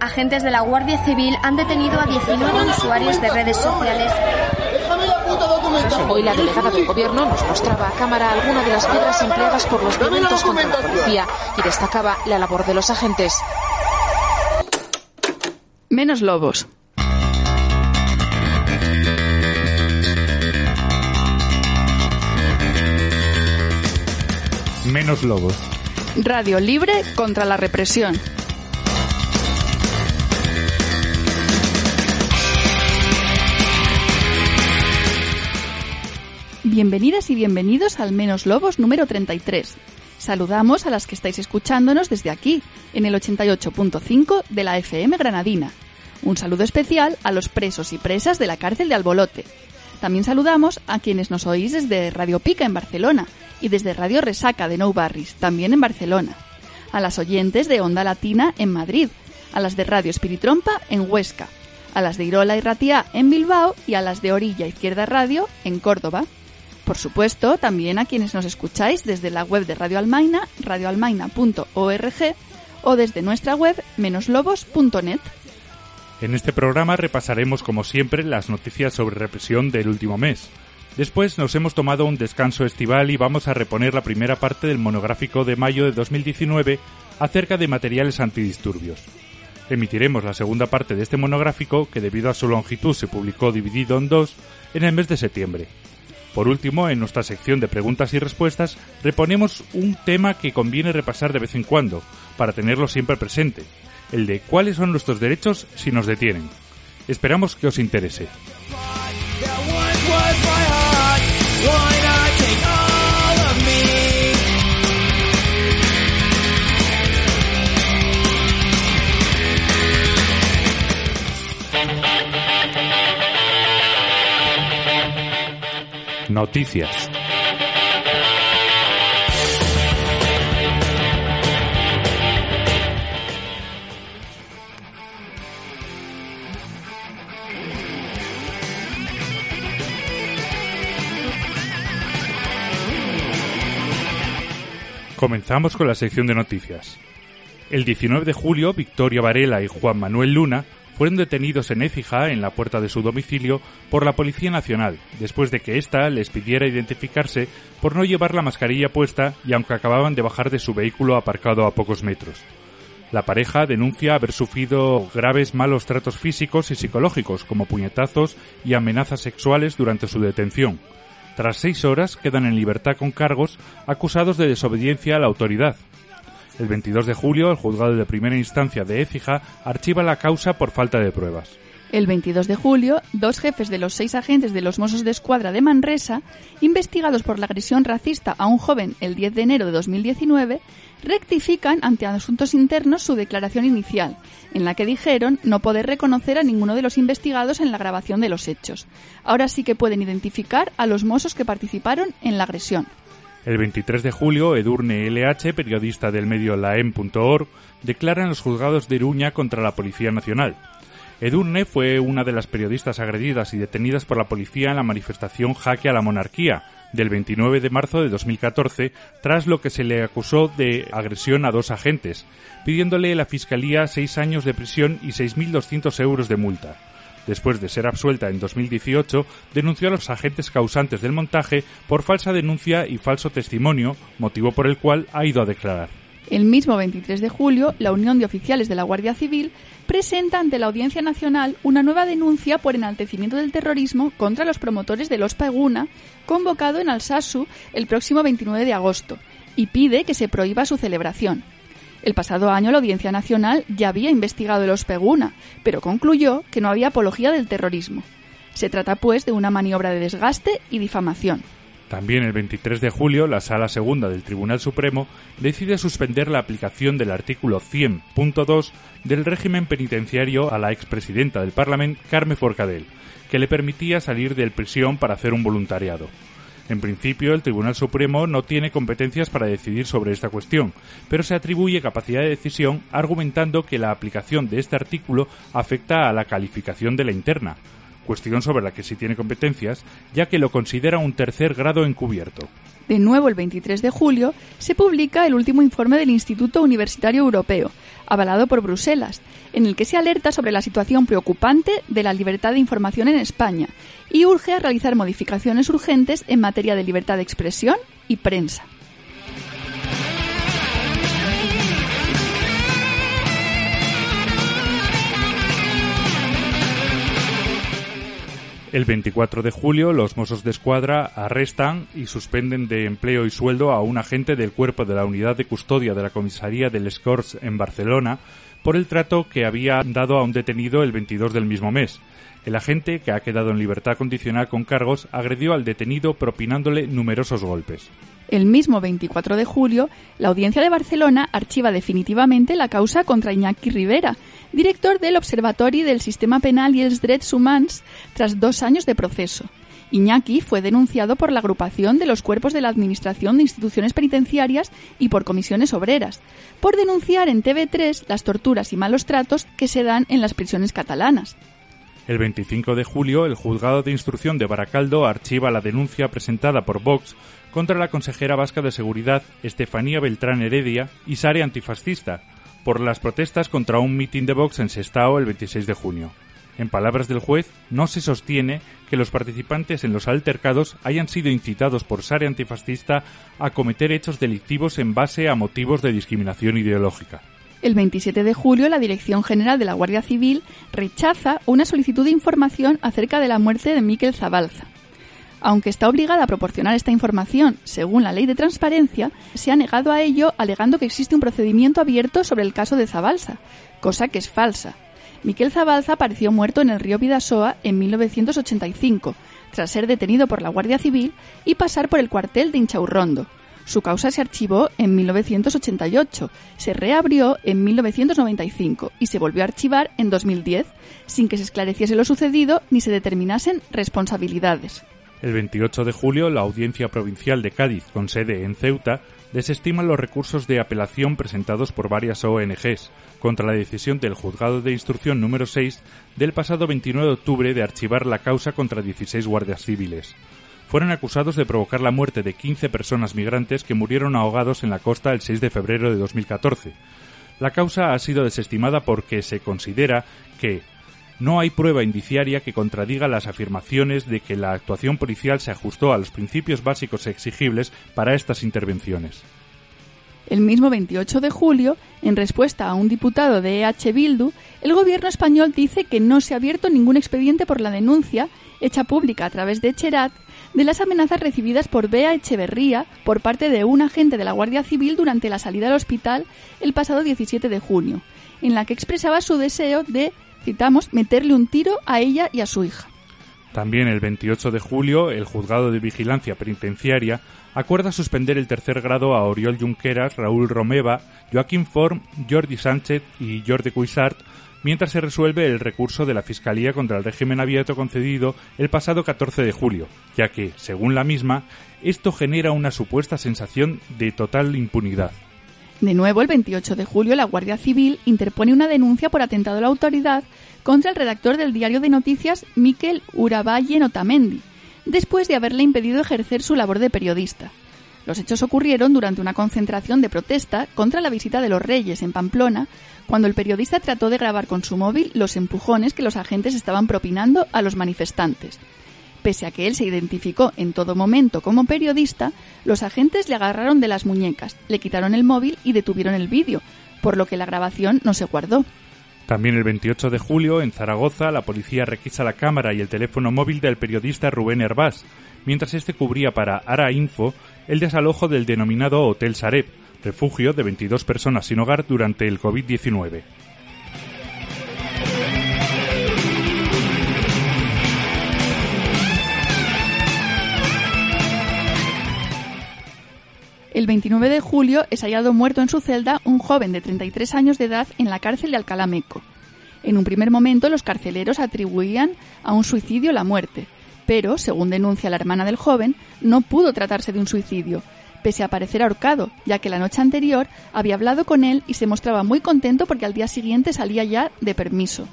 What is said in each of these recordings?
Agentes de la Guardia Civil han detenido a 19 usuarios de redes sociales. Hoy la delegada del gobierno nos mostraba a cámara algunas de las piedras empleadas por los violentos contra la policía y destacaba la labor de los agentes. Menos lobos. Menos lobos. Radio libre contra la represión. Bienvenidas y bienvenidos al Menos Lobos número 33. Saludamos a las que estáis escuchándonos desde aquí, en el 88.5 de la FM Granadina. Un saludo especial a los presos y presas de la cárcel de Albolote. También saludamos a quienes nos oís desde Radio Pica en Barcelona y desde Radio Resaca de Nou Barris, también en Barcelona. A las oyentes de Onda Latina en Madrid, a las de Radio Espiritrompa en Huesca, a las de Irola y Ratia en Bilbao y a las de Orilla Izquierda Radio en Córdoba. Por supuesto, también a quienes nos escucháis desde la web de Radio Almaina, radioalmaina.org o desde nuestra web menoslobos.net. En este programa repasaremos como siempre las noticias sobre represión del último mes. Después nos hemos tomado un descanso estival y vamos a reponer la primera parte del monográfico de mayo de 2019 acerca de materiales antidisturbios. Emitiremos la segunda parte de este monográfico, que debido a su longitud se publicó dividido en dos, en el mes de septiembre. Por último, en nuestra sección de preguntas y respuestas, reponemos un tema que conviene repasar de vez en cuando, para tenerlo siempre presente, el de cuáles son nuestros derechos si nos detienen. Esperamos que os interese. Noticias. Comenzamos con la sección de noticias. El 19 de julio, Victoria Varela y Juan Manuel Luna fueron detenidos en Écija, en la puerta de su domicilio, por la Policía Nacional, después de que ésta les pidiera identificarse por no llevar la mascarilla puesta y aunque acababan de bajar de su vehículo aparcado a pocos metros. La pareja denuncia haber sufrido graves malos tratos físicos y psicológicos, como puñetazos y amenazas sexuales durante su detención. Tras seis horas quedan en libertad con cargos acusados de desobediencia a la autoridad, el 22 de julio, el juzgado de primera instancia de Écija archiva la causa por falta de pruebas. El 22 de julio, dos jefes de los seis agentes de los Mossos de Escuadra de Manresa, investigados por la agresión racista a un joven el 10 de enero de 2019, rectifican ante asuntos internos su declaración inicial, en la que dijeron no poder reconocer a ninguno de los investigados en la grabación de los hechos. Ahora sí que pueden identificar a los Mossos que participaron en la agresión. El 23 de julio, Edurne LH, periodista del medio laem.org, declara en los juzgados de Iruña contra la Policía Nacional. Edurne fue una de las periodistas agredidas y detenidas por la policía en la manifestación Jaque a la Monarquía del 29 de marzo de 2014, tras lo que se le acusó de agresión a dos agentes, pidiéndole la Fiscalía seis años de prisión y 6.200 euros de multa después de ser absuelta en 2018, denunció a los agentes causantes del montaje por falsa denuncia y falso testimonio, motivo por el cual ha ido a declarar. El mismo 23 de julio, la Unión de Oficiales de la Guardia Civil presenta ante la Audiencia Nacional una nueva denuncia por enaltecimiento del terrorismo contra los promotores de los Paguna, convocado en Alsasu el próximo 29 de agosto, y pide que se prohíba su celebración. El pasado año la Audiencia Nacional ya había investigado el Ospeguna, pero concluyó que no había apología del terrorismo. Se trata, pues, de una maniobra de desgaste y difamación. También el 23 de julio, la Sala Segunda del Tribunal Supremo decide suspender la aplicación del artículo 100.2 del régimen penitenciario a la expresidenta del Parlamento, Carme Forcadell, que le permitía salir de prisión para hacer un voluntariado. En principio, el Tribunal Supremo no tiene competencias para decidir sobre esta cuestión, pero se atribuye capacidad de decisión argumentando que la aplicación de este artículo afecta a la calificación de la interna, cuestión sobre la que sí tiene competencias, ya que lo considera un tercer grado encubierto. De nuevo, el 23 de julio, se publica el último informe del Instituto Universitario Europeo, avalado por Bruselas, en el que se alerta sobre la situación preocupante de la libertad de información en España y urge a realizar modificaciones urgentes en materia de libertad de expresión y prensa. El 24 de julio, los Mossos de Escuadra arrestan y suspenden de empleo y sueldo a un agente del cuerpo de la unidad de custodia de la comisaría del Escorts en Barcelona por el trato que había dado a un detenido el 22 del mismo mes. El agente, que ha quedado en libertad condicional con cargos, agredió al detenido propinándole numerosos golpes. El mismo 24 de julio, la Audiencia de Barcelona archiva definitivamente la causa contra Iñaki Rivera, director del Observatorio del Sistema Penal y els Drets Humans, tras dos años de proceso. Iñaki fue denunciado por la agrupación de los cuerpos de la Administración de Instituciones Penitenciarias y por comisiones obreras, por denunciar en TV3 las torturas y malos tratos que se dan en las prisiones catalanas. El 25 de julio, el juzgado de instrucción de Baracaldo archiva la denuncia presentada por Vox contra la consejera vasca de Seguridad Estefanía Beltrán Heredia y Sare Antifascista por las protestas contra un mitin de Vox en Sestao el 26 de junio. En palabras del juez, no se sostiene que los participantes en los altercados hayan sido incitados por Sare Antifascista a cometer hechos delictivos en base a motivos de discriminación ideológica. El 27 de julio, la Dirección General de la Guardia Civil rechaza una solicitud de información acerca de la muerte de Miquel Zabalza. Aunque está obligada a proporcionar esta información según la ley de transparencia, se ha negado a ello alegando que existe un procedimiento abierto sobre el caso de Zabalza, cosa que es falsa. Miquel Zabalza apareció muerto en el río Vidasoa en 1985, tras ser detenido por la Guardia Civil y pasar por el cuartel de Inchaurrondo. Su causa se archivó en 1988, se reabrió en 1995 y se volvió a archivar en 2010, sin que se esclareciese lo sucedido ni se determinasen responsabilidades. El 28 de julio, la Audiencia Provincial de Cádiz, con sede en Ceuta, desestima los recursos de apelación presentados por varias ONGs contra la decisión del Juzgado de Instrucción número 6 del pasado 29 de octubre de archivar la causa contra 16 guardias civiles. Fueron acusados de provocar la muerte de 15 personas migrantes que murieron ahogados en la costa el 6 de febrero de 2014. La causa ha sido desestimada porque se considera que no hay prueba indiciaria que contradiga las afirmaciones de que la actuación policial se ajustó a los principios básicos exigibles para estas intervenciones. El mismo 28 de julio, en respuesta a un diputado de EH Bildu, el gobierno español dice que no se ha abierto ningún expediente por la denuncia, hecha pública a través de Cherat, de las amenazas recibidas por Bea Echeverría por parte de un agente de la Guardia Civil durante la salida al hospital el pasado 17 de junio, en la que expresaba su deseo de citamos, meterle un tiro a ella y a su hija. También el 28 de julio, el Juzgado de Vigilancia Penitenciaria acuerda suspender el tercer grado a Oriol Junqueras, Raúl Romeva, Joaquín Form, Jordi Sánchez y Jordi Cuisart, mientras se resuelve el recurso de la Fiscalía contra el régimen abierto concedido el pasado 14 de julio, ya que, según la misma, esto genera una supuesta sensación de total impunidad. De nuevo, el 28 de julio, la Guardia Civil interpone una denuncia por atentado a la autoridad contra el redactor del diario de noticias Miquel Uraballe Notamendi, después de haberle impedido ejercer su labor de periodista. Los hechos ocurrieron durante una concentración de protesta contra la visita de los reyes en Pamplona, cuando el periodista trató de grabar con su móvil los empujones que los agentes estaban propinando a los manifestantes. Pese a que él se identificó en todo momento como periodista, los agentes le agarraron de las muñecas, le quitaron el móvil y detuvieron el vídeo, por lo que la grabación no se guardó. También el 28 de julio, en Zaragoza, la policía requisa la cámara y el teléfono móvil del periodista Rubén Herbás, mientras este cubría para Ara Info el desalojo del denominado Hotel Sareb, refugio de 22 personas sin hogar durante el COVID-19. El 29 de julio es hallado muerto en su celda un joven de 33 años de edad en la cárcel de Alcalá Meco. En un primer momento los carceleros atribuían a un suicidio la muerte, pero, según denuncia la hermana del joven, no pudo tratarse de un suicidio, pese a parecer ahorcado, ya que la noche anterior había hablado con él y se mostraba muy contento porque al día siguiente salía ya de permiso.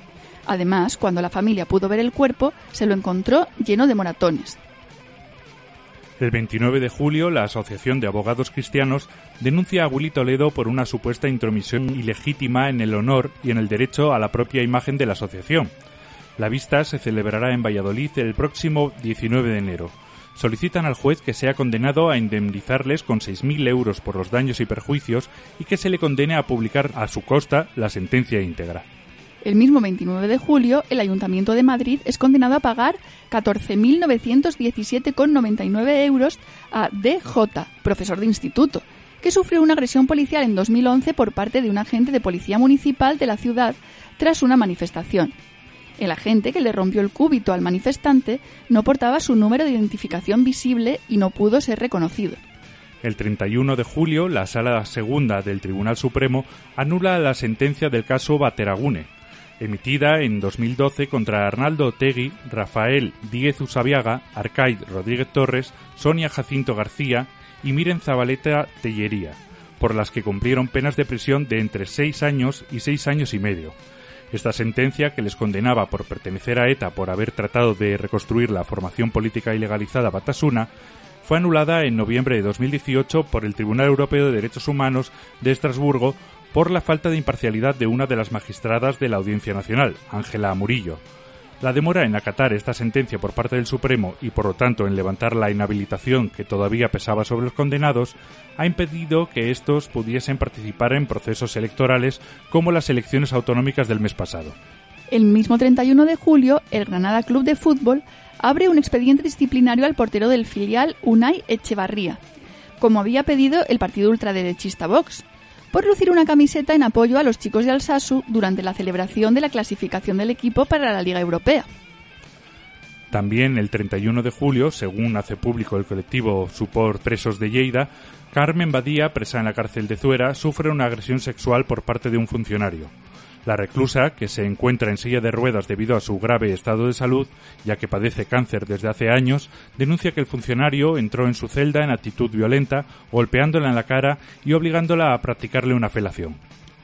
Además, cuando la familia pudo ver el cuerpo, se lo encontró lleno de moratones. El 29 de julio, la Asociación de Abogados Cristianos denuncia a Willy Toledo por una supuesta intromisión ilegítima en el honor y en el derecho a la propia imagen de la asociación. La vista se celebrará en Valladolid el próximo 19 de enero. Solicitan al juez que sea condenado a indemnizarles con 6.000 euros por los daños y perjuicios y que se le condene a publicar a su costa la sentencia íntegra. El mismo 29 de julio, el Ayuntamiento de Madrid es condenado a pagar 14.917,99 euros a DJ, profesor de instituto, que sufrió una agresión policial en 2011 por parte de un agente de policía municipal de la ciudad tras una manifestación. El agente que le rompió el cúbito al manifestante no portaba su número de identificación visible y no pudo ser reconocido. El 31 de julio, la Sala Segunda del Tribunal Supremo anula la sentencia del caso Bateragune, emitida en 2012 contra Arnaldo Otegui, Rafael Díez Usabiaga, Arcaid Rodríguez Torres, Sonia Jacinto García y Miren Zabaleta Tellería, por las que cumplieron penas de prisión de entre seis años y seis años y medio. Esta sentencia, que les condenaba por pertenecer a ETA por haber tratado de reconstruir la formación política ilegalizada Batasuna, fue anulada en noviembre de 2018 por el Tribunal Europeo de Derechos Humanos de Estrasburgo por la falta de imparcialidad de una de las magistradas de la Audiencia Nacional, Ángela Murillo. La demora en acatar esta sentencia por parte del Supremo y por lo tanto en levantar la inhabilitación que todavía pesaba sobre los condenados ha impedido que estos pudiesen participar en procesos electorales como las elecciones autonómicas del mes pasado. El mismo 31 de julio, el Granada Club de Fútbol abre un expediente disciplinario al portero del filial Unai Echevarría, como había pedido el partido ultraderechista Vox por lucir una camiseta en apoyo a los chicos de Alsasu durante la celebración de la clasificación del equipo para la Liga Europea. También el 31 de julio, según hace público el colectivo Support Presos de Lleida, Carmen Badía, presa en la cárcel de Zuera, sufre una agresión sexual por parte de un funcionario. La reclusa, que se encuentra en silla de ruedas debido a su grave estado de salud, ya que padece cáncer desde hace años, denuncia que el funcionario entró en su celda en actitud violenta, golpeándola en la cara y obligándola a practicarle una felación.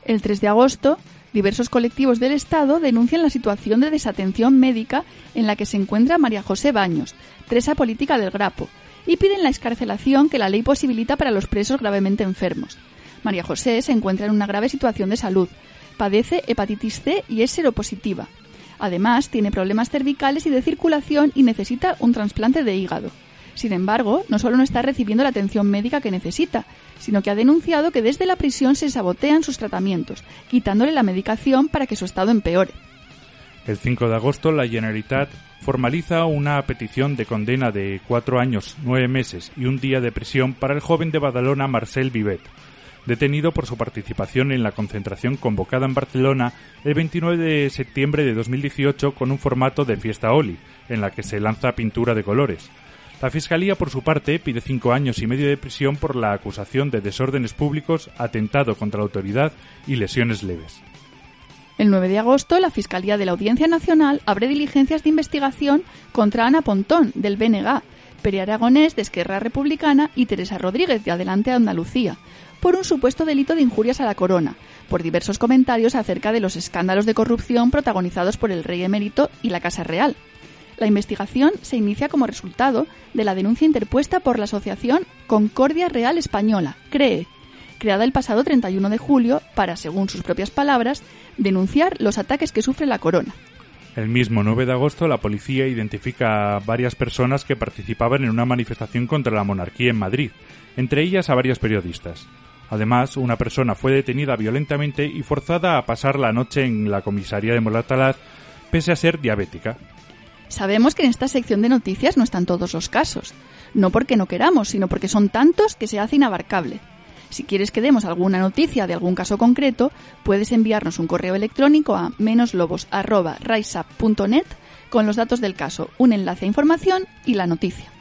El 3 de agosto, diversos colectivos del Estado denuncian la situación de desatención médica en la que se encuentra María José Baños, presa política del Grapo, y piden la escarcelación que la ley posibilita para los presos gravemente enfermos. María José se encuentra en una grave situación de salud, padece hepatitis C y es seropositiva. Además, tiene problemas cervicales y de circulación y necesita un trasplante de hígado. Sin embargo, no solo no está recibiendo la atención médica que necesita, sino que ha denunciado que desde la prisión se sabotean sus tratamientos, quitándole la medicación para que su estado empeore. El 5 de agosto, la Generalitat formaliza una petición de condena de cuatro años, nueve meses y un día de prisión para el joven de Badalona Marcel Vivet, detenido por su participación en la concentración convocada en Barcelona el 29 de septiembre de 2018 con un formato de fiesta Oli, en la que se lanza pintura de colores. La Fiscalía, por su parte, pide cinco años y medio de prisión por la acusación de desórdenes públicos, atentado contra la autoridad y lesiones leves. El 9 de agosto, la Fiscalía de la Audiencia Nacional abre diligencias de investigación contra Ana Pontón, del BNG, Peri Aragonés, de Esquerra Republicana, y Teresa Rodríguez, de Adelante Andalucía, por un supuesto delito de injurias a la corona, por diversos comentarios acerca de los escándalos de corrupción protagonizados por el rey emérito y la Casa Real. La investigación se inicia como resultado de la denuncia interpuesta por la Asociación Concordia Real Española, CREE, creada el pasado 31 de julio para, según sus propias palabras, denunciar los ataques que sufre la corona. El mismo 9 de agosto, la policía identifica a varias personas que participaban en una manifestación contra la monarquía en Madrid, entre ellas a varios periodistas. Además, una persona fue detenida violentamente y forzada a pasar la noche en la comisaría de Moratalaz, pese a ser diabética. Sabemos que en esta sección de noticias no están todos los casos, no porque no queramos, sino porque son tantos que se hace inabarcable. Si quieres que demos alguna noticia de algún caso concreto, puedes enviarnos un correo electrónico a menoslobos.riseup.net con los datos del caso, un enlace a información y la noticia.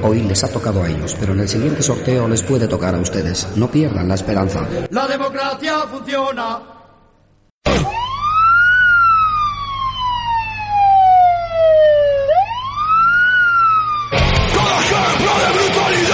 Hoy les ha tocado a ellos, pero en el siguiente sorteo les puede tocar a ustedes. No pierdan la esperanza. La democracia funciona. Ejemplo de brutalidad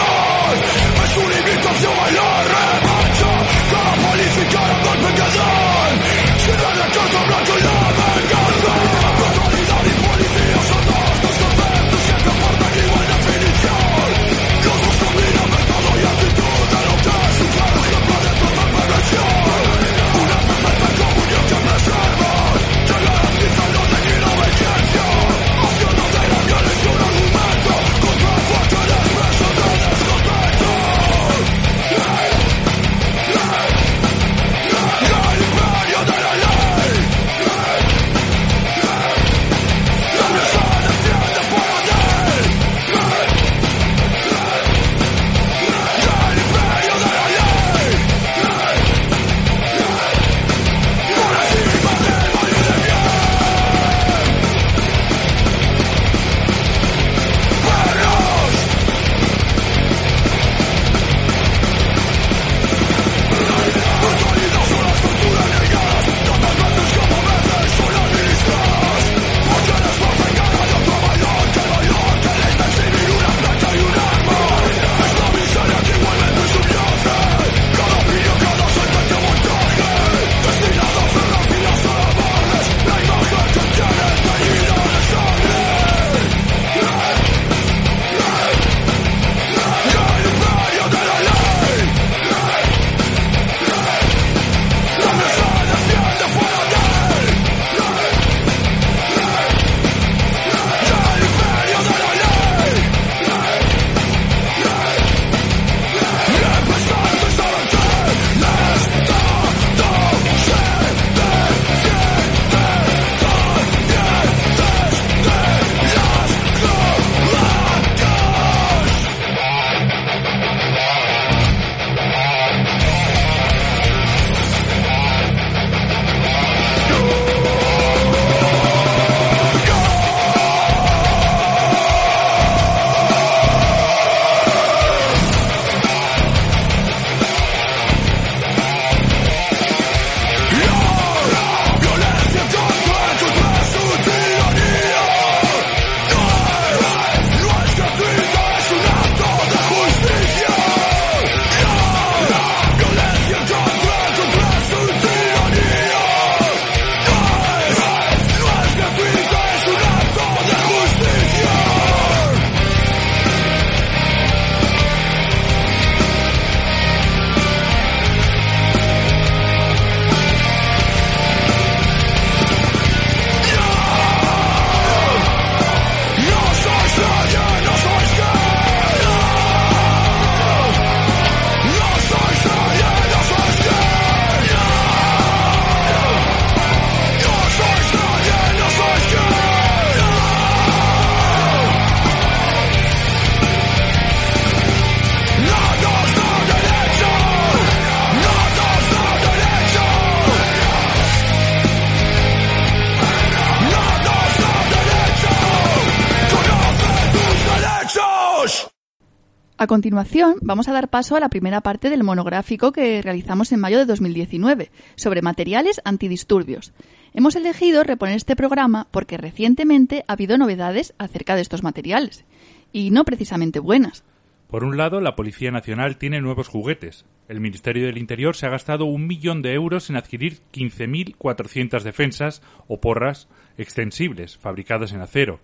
A continuación, vamos a dar paso a la primera parte del monográfico que realizamos en mayo de 2019 sobre materiales antidisturbios. Hemos elegido reponer este programa porque recientemente ha habido novedades acerca de estos materiales, y no precisamente buenas. Por un lado, la Policía Nacional tiene nuevos juguetes. El Ministerio del Interior se ha gastado un millón de euros en adquirir 15.400 defensas o porras extensibles, fabricadas en acero.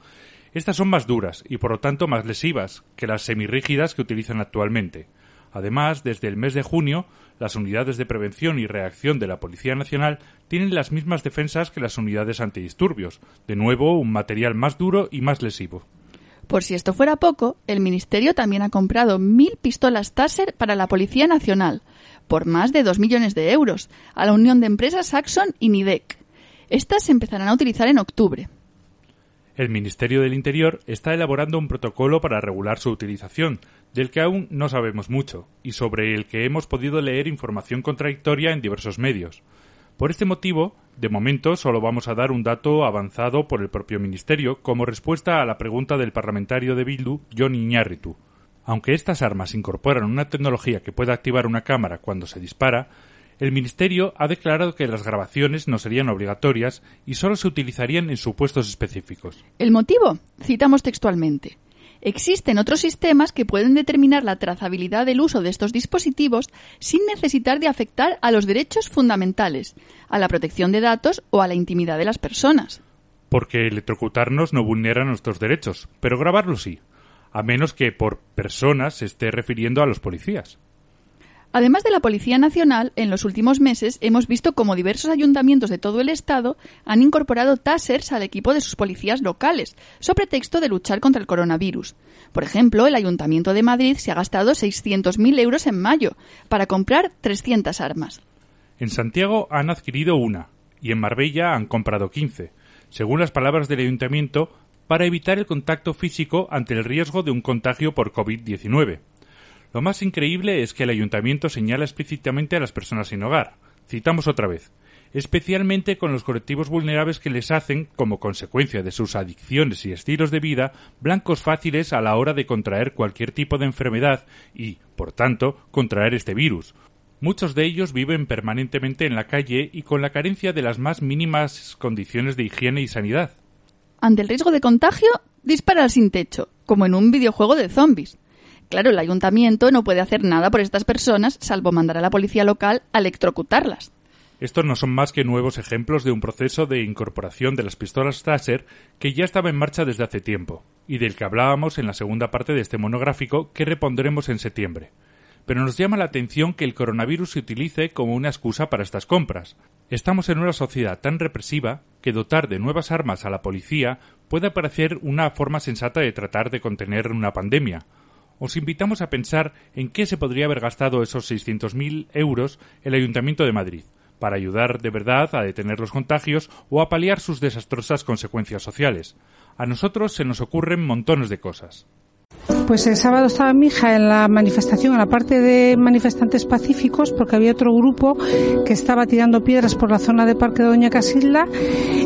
Estas son más duras y por lo tanto más lesivas que las semirrígidas que utilizan actualmente. Además, desde el mes de junio, las unidades de prevención y reacción de la Policía Nacional tienen las mismas defensas que las unidades antidisturbios, de nuevo un material más duro y más lesivo. Por si esto fuera poco, el Ministerio también ha comprado mil pistolas Taser para la Policía Nacional, por más de dos millones de euros, a la unión de empresas Saxon y Nidec. Estas se empezarán a utilizar en octubre. El Ministerio del Interior está elaborando un protocolo para regular su utilización, del que aún no sabemos mucho, y sobre el que hemos podido leer información contradictoria en diversos medios. Por este motivo, de momento solo vamos a dar un dato avanzado por el propio Ministerio como respuesta a la pregunta del parlamentario de Bildu, John Iñárritu. Aunque estas armas incorporan una tecnología que puede activar una cámara cuando se dispara, el Ministerio ha declarado que las grabaciones no serían obligatorias y solo se utilizarían en supuestos específicos. ¿El motivo? Citamos textualmente. Existen otros sistemas que pueden determinar la trazabilidad del uso de estos dispositivos sin necesitar de afectar a los derechos fundamentales, a la protección de datos o a la intimidad de las personas. Porque electrocutarnos no vulnera nuestros derechos, pero grabarlo sí, a menos que por personas se esté refiriendo a los policías. Además de la Policía Nacional, en los últimos meses hemos visto cómo diversos ayuntamientos de todo el Estado han incorporado tasers al equipo de sus policías locales, sobre texto de luchar contra el coronavirus. Por ejemplo, el Ayuntamiento de Madrid se ha gastado 600.000 euros en mayo para comprar 300 armas. En Santiago han adquirido una y en Marbella han comprado 15, según las palabras del Ayuntamiento, para evitar el contacto físico ante el riesgo de un contagio por COVID-19. Lo más increíble es que el ayuntamiento señala explícitamente a las personas sin hogar. Citamos otra vez especialmente con los colectivos vulnerables que les hacen, como consecuencia de sus adicciones y estilos de vida, blancos fáciles a la hora de contraer cualquier tipo de enfermedad y, por tanto, contraer este virus. Muchos de ellos viven permanentemente en la calle y con la carencia de las más mínimas condiciones de higiene y sanidad. Ante el riesgo de contagio, dispara sin techo, como en un videojuego de zombies. Claro, el ayuntamiento no puede hacer nada por estas personas salvo mandar a la policía local a electrocutarlas. Estos no son más que nuevos ejemplos de un proceso de incorporación de las pistolas Taser que ya estaba en marcha desde hace tiempo, y del que hablábamos en la segunda parte de este monográfico que repondremos en septiembre. Pero nos llama la atención que el coronavirus se utilice como una excusa para estas compras. Estamos en una sociedad tan represiva que dotar de nuevas armas a la policía puede parecer una forma sensata de tratar de contener una pandemia, os invitamos a pensar en qué se podría haber gastado esos 600.000 euros el Ayuntamiento de Madrid, para ayudar de verdad a detener los contagios o a paliar sus desastrosas consecuencias sociales. A nosotros se nos ocurren montones de cosas. Pues el sábado estaba mi hija en la manifestación, en la parte de manifestantes pacíficos, porque había otro grupo que estaba tirando piedras por la zona de Parque de Doña Casilda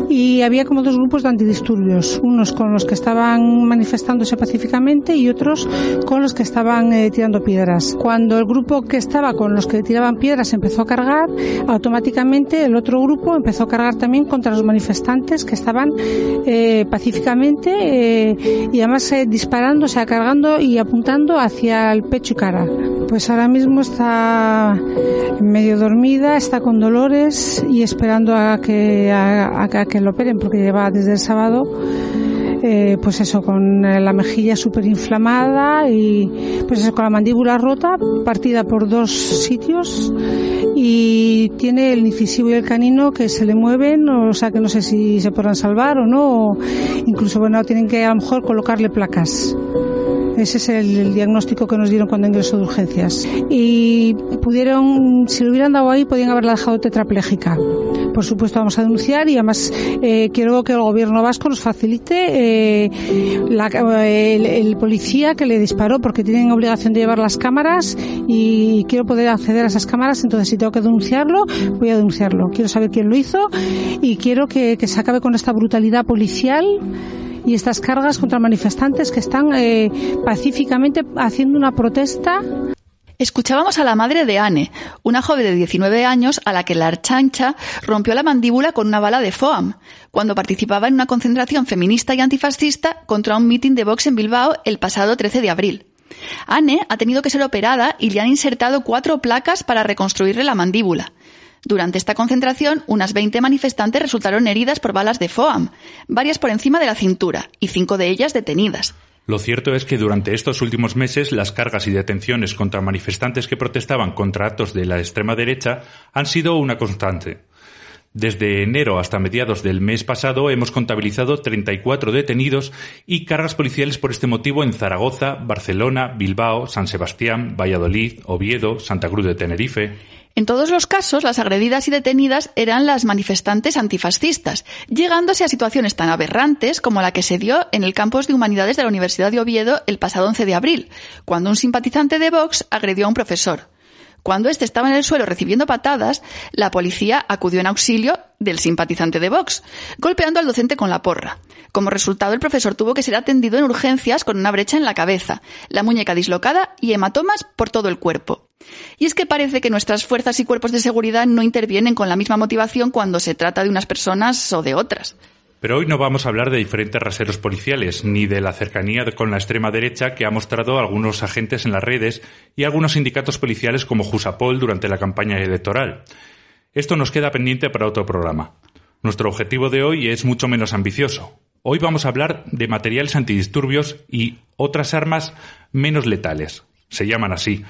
y había como dos grupos de antidisturbios, unos con los que estaban manifestándose pacíficamente y otros con los que estaban eh, tirando piedras. Cuando el grupo que estaba con los que tiraban piedras empezó a cargar, automáticamente el otro grupo empezó a cargar también contra los manifestantes que estaban eh, pacíficamente eh, y además disparándose a cargando y apuntando hacia el pecho y cara. Pues ahora mismo está medio dormida, está con dolores y esperando a que, a, que lo operen porque lleva desde el sábado eh, pues eso, con la mejilla súper inflamada y pues eso, con la mandíbula rota, partida por dos sitios y tiene el incisivo y el canino que se le mueven, o sea que no sé si se podrán salvar o no, o incluso bueno, tienen que a lo mejor colocarle placas. Ese es el, diagnóstico que nos dieron cuando ingresó de urgencias. Y pudieron, si lo hubieran dado ahí, podían haberla dejado tetrapléjica. Por supuesto, vamos a denunciar y además eh, quiero que el gobierno vasco nos facilite eh, el, policía que le disparó, porque tienen obligación de llevar las cámaras y quiero poder acceder a esas cámaras. Entonces, si tengo que denunciarlo, voy a denunciarlo. Quiero saber quién lo hizo y quiero que, que se acabe con esta brutalidad policial y estas cargas contra manifestantes que están eh, pacíficamente haciendo una protesta Escuchábamos a la madre de Anne, una joven de 19 años a la que la archancha rompió la mandíbula con una bala de FOAM, cuando participaba en una concentración feminista y antifascista contra un mitin de Vox en Bilbao el pasado 13 de abril. Anne ha tenido que ser operada y le han insertado cuatro placas para reconstruirle la mandíbula. Durante esta concentración, unas 20 manifestantes resultaron heridas por balas de FOAM, varias por encima de la cintura y cinco de ellas detenidas. Lo cierto es que durante estos últimos meses las cargas y detenciones contra manifestantes que protestaban contra actos de la extrema derecha han sido una constante. Desde enero hasta mediados del mes pasado hemos contabilizado 34 detenidos y cargas policiales por este motivo en Zaragoza, Barcelona, Bilbao, San Sebastián, Valladolid, Oviedo, Santa Cruz de Tenerife. En todos los casos, las agredidas y detenidas eran las manifestantes antifascistas, llegándose a situaciones tan aberrantes como la que se dio en el campus de Humanidades de la Universidad de Oviedo el pasado 11 de abril, cuando un simpatizante de Vox agredió a un profesor. Cuando éste estaba en el suelo recibiendo patadas, la policía acudió en auxilio del simpatizante de Vox, golpeando al docente con la porra. Como resultado, el profesor tuvo que ser atendido en urgencias con una brecha en la cabeza, la muñeca dislocada y hematomas por todo el cuerpo. Y es que parece que nuestras fuerzas y cuerpos de seguridad no intervienen con la misma motivación cuando se trata de unas personas o de otras. Pero hoy no vamos a hablar de diferentes raseros policiales, ni de la cercanía con la extrema derecha que ha mostrado algunos agentes en las redes y algunos sindicatos policiales como Jusapol durante la campaña electoral. Esto nos queda pendiente para otro programa. Nuestro objetivo de hoy es mucho menos ambicioso. Hoy vamos a hablar de materiales antidisturbios y otras armas menos letales. Se llaman así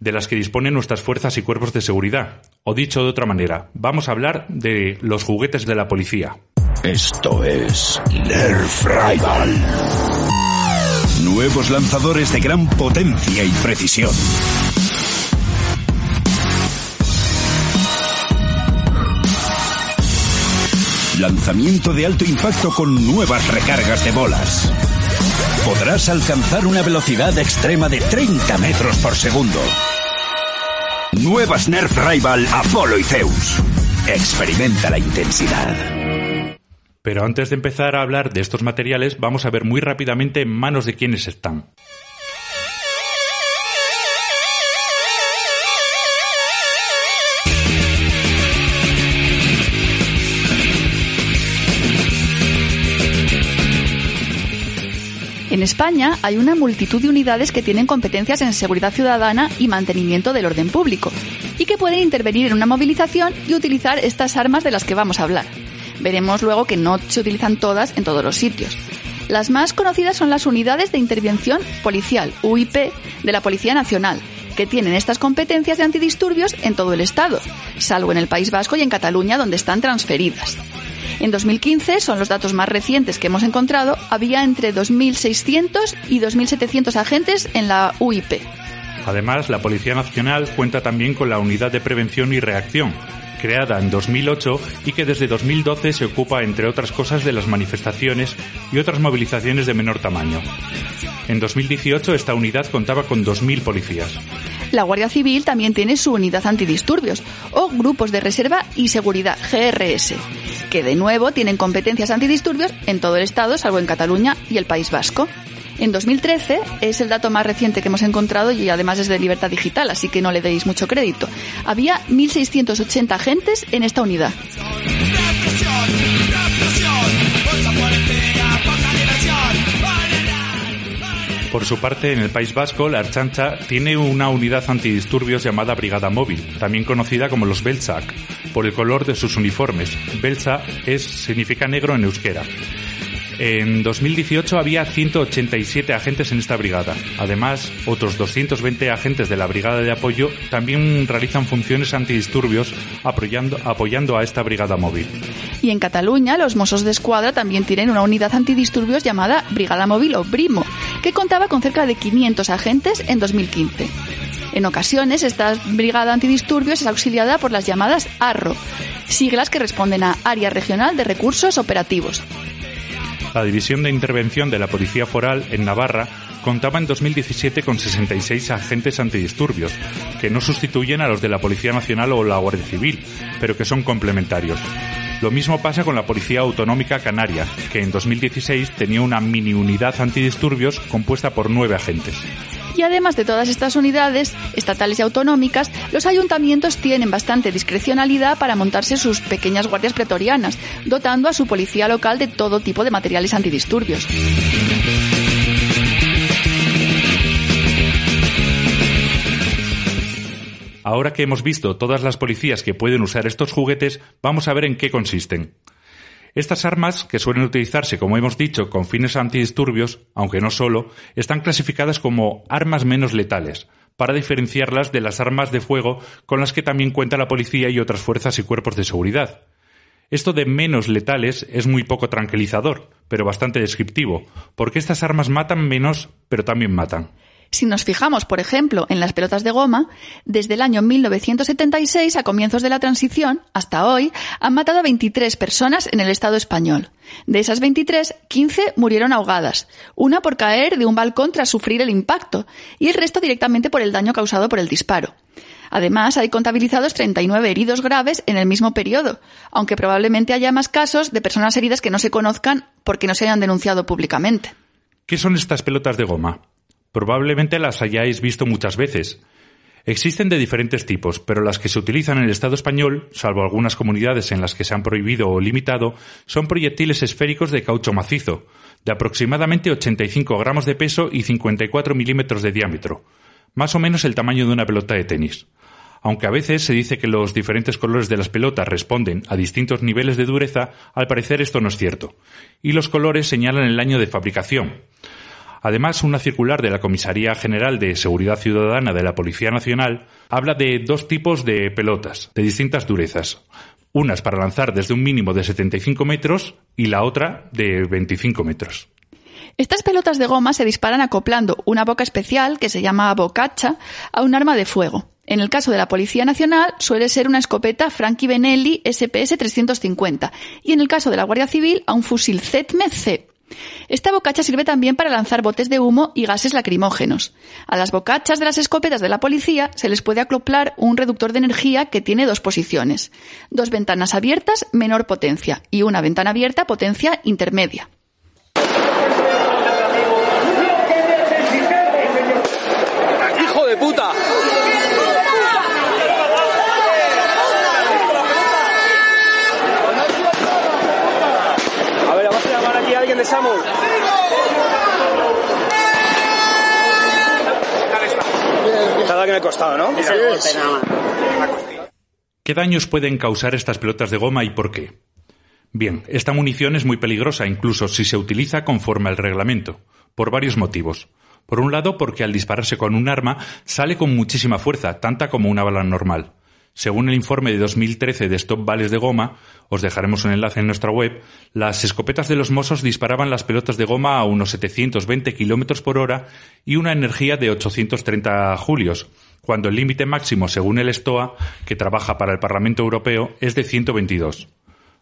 de las que disponen nuestras fuerzas y cuerpos de seguridad. O dicho de otra manera, vamos a hablar de los juguetes de la policía. Esto es Nerf Rival. Nuevos lanzadores de gran potencia y precisión. Lanzamiento de alto impacto con nuevas recargas de bolas podrás alcanzar una velocidad extrema de 30 metros por segundo. Nuevas Nerf Rival Apollo y Zeus. Experimenta la intensidad. Pero antes de empezar a hablar de estos materiales, vamos a ver muy rápidamente en manos de quiénes están. En España hay una multitud de unidades que tienen competencias en seguridad ciudadana y mantenimiento del orden público, y que pueden intervenir en una movilización y utilizar estas armas de las que vamos a hablar. Veremos luego que no se utilizan todas en todos los sitios. Las más conocidas son las unidades de intervención policial, UIP, de la Policía Nacional, que tienen estas competencias de antidisturbios en todo el Estado, salvo en el País Vasco y en Cataluña, donde están transferidas. En 2015, son los datos más recientes que hemos encontrado, había entre 2.600 y 2.700 agentes en la UIP. Además, la Policía Nacional cuenta también con la Unidad de Prevención y Reacción, creada en 2008 y que desde 2012 se ocupa, entre otras cosas, de las manifestaciones y otras movilizaciones de menor tamaño. En 2018 esta unidad contaba con 2.000 policías. La Guardia Civil también tiene su unidad antidisturbios o grupos de reserva y seguridad GRS, que de nuevo tienen competencias antidisturbios en todo el Estado, salvo en Cataluña y el País Vasco. En 2013 es el dato más reciente que hemos encontrado y además es de libertad digital, así que no le deis mucho crédito. Había 1.680 agentes en esta unidad. Por su parte, en el País Vasco, la Archancha tiene una unidad antidisturbios llamada Brigada Móvil, también conocida como los Belzak, por el color de sus uniformes. Belza es, significa negro en euskera. En 2018 había 187 agentes en esta brigada. Además, otros 220 agentes de la brigada de apoyo también realizan funciones antidisturbios apoyando, apoyando a esta brigada móvil. Y en Cataluña, los Mossos de Escuadra también tienen una unidad antidisturbios llamada Brigada Móvil o Brimo, que contaba con cerca de 500 agentes en 2015. En ocasiones, esta brigada antidisturbios es auxiliada por las llamadas ARRO, siglas que responden a Área Regional de Recursos Operativos. La División de Intervención de la Policía Foral en Navarra contaba en 2017 con 66 agentes antidisturbios, que no sustituyen a los de la Policía Nacional o la Guardia Civil, pero que son complementarios. Lo mismo pasa con la Policía Autonómica Canaria, que en 2016 tenía una mini unidad antidisturbios compuesta por nueve agentes. Y además de todas estas unidades, estatales y autonómicas, los ayuntamientos tienen bastante discrecionalidad para montarse sus pequeñas guardias pretorianas, dotando a su policía local de todo tipo de materiales antidisturbios. Ahora que hemos visto todas las policías que pueden usar estos juguetes, vamos a ver en qué consisten. Estas armas, que suelen utilizarse, como hemos dicho, con fines antidisturbios, aunque no solo, están clasificadas como armas menos letales, para diferenciarlas de las armas de fuego con las que también cuenta la policía y otras fuerzas y cuerpos de seguridad. Esto de menos letales es muy poco tranquilizador, pero bastante descriptivo, porque estas armas matan menos, pero también matan. Si nos fijamos, por ejemplo, en las pelotas de goma, desde el año 1976 a comienzos de la transición hasta hoy han matado a 23 personas en el Estado español. De esas 23, 15 murieron ahogadas, una por caer de un balcón tras sufrir el impacto y el resto directamente por el daño causado por el disparo. Además, hay contabilizados 39 heridos graves en el mismo periodo, aunque probablemente haya más casos de personas heridas que no se conozcan porque no se hayan denunciado públicamente. ¿Qué son estas pelotas de goma? Probablemente las hayáis visto muchas veces. Existen de diferentes tipos, pero las que se utilizan en el Estado español, salvo algunas comunidades en las que se han prohibido o limitado, son proyectiles esféricos de caucho macizo, de aproximadamente 85 gramos de peso y 54 milímetros de diámetro, más o menos el tamaño de una pelota de tenis. Aunque a veces se dice que los diferentes colores de las pelotas responden a distintos niveles de dureza, al parecer esto no es cierto. Y los colores señalan el año de fabricación. Además, una circular de la Comisaría General de Seguridad Ciudadana de la Policía Nacional habla de dos tipos de pelotas, de distintas durezas. Unas para lanzar desde un mínimo de 75 metros y la otra de 25 metros. Estas pelotas de goma se disparan acoplando una boca especial, que se llama bocacha, a un arma de fuego. En el caso de la Policía Nacional suele ser una escopeta Franchi Benelli SPS 350 y en el caso de la Guardia Civil a un fusil ZETME C. Esta bocacha sirve también para lanzar botes de humo y gases lacrimógenos. A las bocachas de las escopetas de la policía se les puede acoplar un reductor de energía que tiene dos posiciones. Dos ventanas abiertas, menor potencia, y una ventana abierta, potencia intermedia. ¡Hijo de puta! A ver, vamos a llamar aquí a alguien de SAMU. Costado, ¿no? ¿Qué daños pueden causar estas pelotas de goma y por qué? Bien, esta munición es muy peligrosa incluso si se utiliza conforme al reglamento, por varios motivos. Por un lado, porque al dispararse con un arma sale con muchísima fuerza, tanta como una bala normal. Según el informe de 2013 de Stop Vales de Goma, os dejaremos un enlace en nuestra web, las escopetas de los Mossos disparaban las pelotas de goma a unos 720 kilómetros por hora y una energía de 830 julios, cuando el límite máximo, según el STOA, que trabaja para el Parlamento Europeo, es de 122.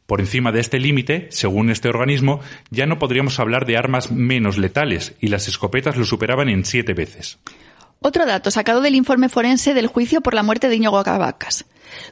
Por encima de este límite, según este organismo, ya no podríamos hablar de armas menos letales, y las escopetas lo superaban en siete veces. Otro dato sacado del informe forense del juicio por la muerte de Íñigo Cavacas.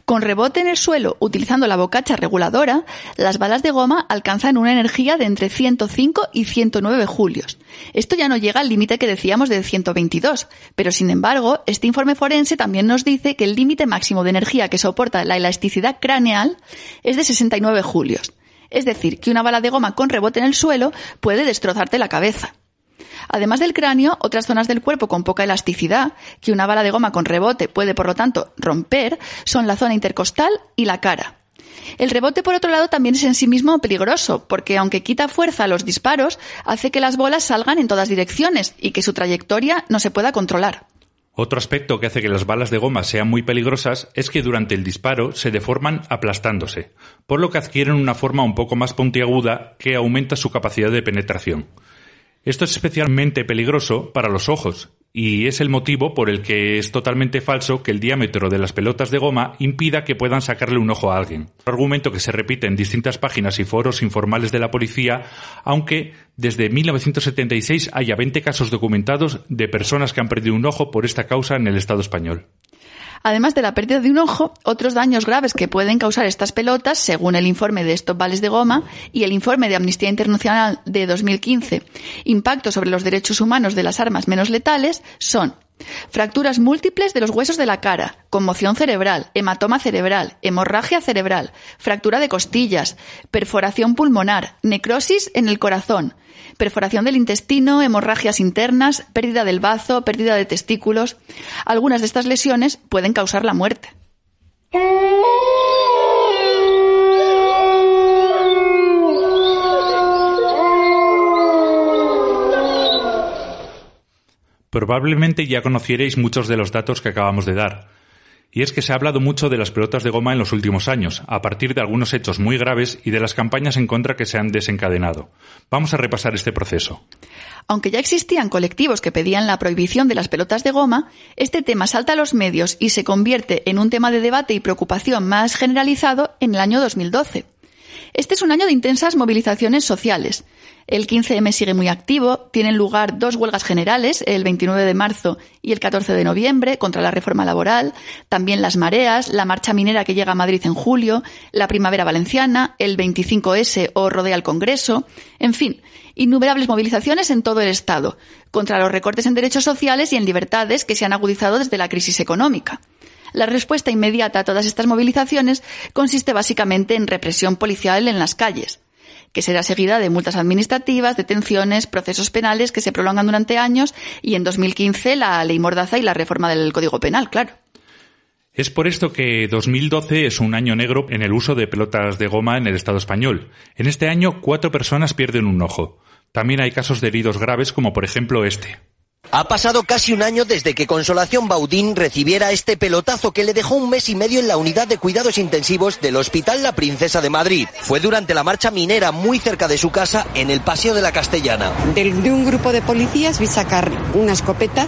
Con rebote en el suelo utilizando la bocacha reguladora, las balas de goma alcanzan una energía de entre 105 y 109 julios. Esto ya no llega al límite que decíamos de 122, pero sin embargo, este informe forense también nos dice que el límite máximo de energía que soporta la elasticidad craneal es de 69 julios. Es decir, que una bala de goma con rebote en el suelo puede destrozarte la cabeza. Además del cráneo, otras zonas del cuerpo con poca elasticidad, que una bala de goma con rebote puede por lo tanto romper, son la zona intercostal y la cara. El rebote, por otro lado, también es en sí mismo peligroso, porque aunque quita fuerza a los disparos, hace que las bolas salgan en todas direcciones y que su trayectoria no se pueda controlar. Otro aspecto que hace que las balas de goma sean muy peligrosas es que durante el disparo se deforman aplastándose, por lo que adquieren una forma un poco más puntiaguda que aumenta su capacidad de penetración. Esto es especialmente peligroso para los ojos, y es el motivo por el que es totalmente falso que el diámetro de las pelotas de goma impida que puedan sacarle un ojo a alguien. Argumento que se repite en distintas páginas y foros informales de la policía, aunque desde 1976 haya 20 casos documentados de personas que han perdido un ojo por esta causa en el Estado español. Además de la pérdida de un ojo, otros daños graves que pueden causar estas pelotas, según el informe de Stop Vales de Goma y el informe de Amnistía Internacional de 2015, Impacto sobre los derechos humanos de las armas menos letales, son Fracturas múltiples de los huesos de la cara, conmoción cerebral, hematoma cerebral, hemorragia cerebral, fractura de costillas, perforación pulmonar, necrosis en el corazón, perforación del intestino, hemorragias internas, pérdida del bazo, pérdida de testículos. Algunas de estas lesiones pueden causar la muerte. Probablemente ya conocierais muchos de los datos que acabamos de dar. Y es que se ha hablado mucho de las pelotas de goma en los últimos años, a partir de algunos hechos muy graves y de las campañas en contra que se han desencadenado. Vamos a repasar este proceso. Aunque ya existían colectivos que pedían la prohibición de las pelotas de goma, este tema salta a los medios y se convierte en un tema de debate y preocupación más generalizado en el año 2012. Este es un año de intensas movilizaciones sociales. El 15M sigue muy activo, tienen lugar dos huelgas generales, el 29 de marzo y el 14 de noviembre, contra la reforma laboral, también las mareas, la marcha minera que llega a Madrid en julio, la primavera valenciana, el 25S o rodea al Congreso, en fin, innumerables movilizaciones en todo el Estado, contra los recortes en derechos sociales y en libertades que se han agudizado desde la crisis económica. La respuesta inmediata a todas estas movilizaciones consiste básicamente en represión policial en las calles que será seguida de multas administrativas, detenciones, procesos penales que se prolongan durante años y en 2015 la ley Mordaza y la reforma del Código Penal, claro. Es por esto que 2012 es un año negro en el uso de pelotas de goma en el Estado español. En este año, cuatro personas pierden un ojo. También hay casos de heridos graves, como por ejemplo este. Ha pasado casi un año desde que Consolación Baudín recibiera este pelotazo que le dejó un mes y medio en la unidad de cuidados intensivos del Hospital La Princesa de Madrid. Fue durante la marcha minera muy cerca de su casa en el Paseo de la Castellana. De, de un grupo de policías vi sacar una escopeta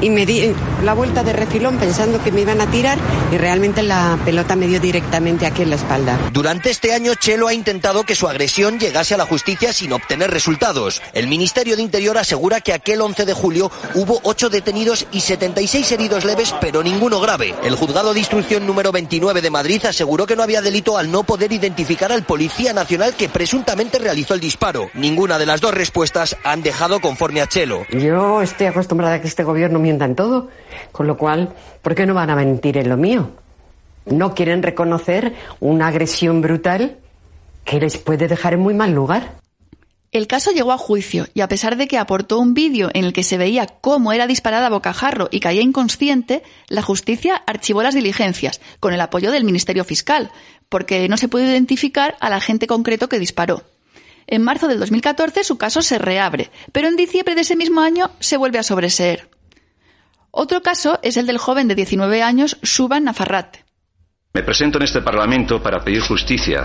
y me di la vuelta de refilón pensando que me iban a tirar y realmente la pelota me dio directamente aquí en la espalda. Durante este año Chelo ha intentado que su agresión llegase a la justicia sin obtener resultados. El Ministerio de Interior asegura que aquel 11 de julio hubo 8 detenidos y 76 heridos leves, pero ninguno grave. El juzgado de instrucción número 29 de Madrid aseguró que no había delito al no poder identificar al policía nacional que presuntamente realizó el disparo. Ninguna de las dos respuestas han dejado conforme a Chelo. Yo estoy acostumbrada a que este gobierno todo, con lo cual, ¿por qué no van a mentir en lo mío? No quieren reconocer una agresión brutal que les puede dejar en muy mal lugar. El caso llegó a juicio y a pesar de que aportó un vídeo en el que se veía cómo era disparada a bocajarro y caía inconsciente, la justicia archivó las diligencias con el apoyo del Ministerio Fiscal, porque no se pudo identificar al agente concreto que disparó. En marzo del 2014 su caso se reabre, pero en diciembre de ese mismo año se vuelve a sobreseer. Otro caso es el del joven de 19 años, Suban Nafarrate. Me presento en este Parlamento para pedir justicia,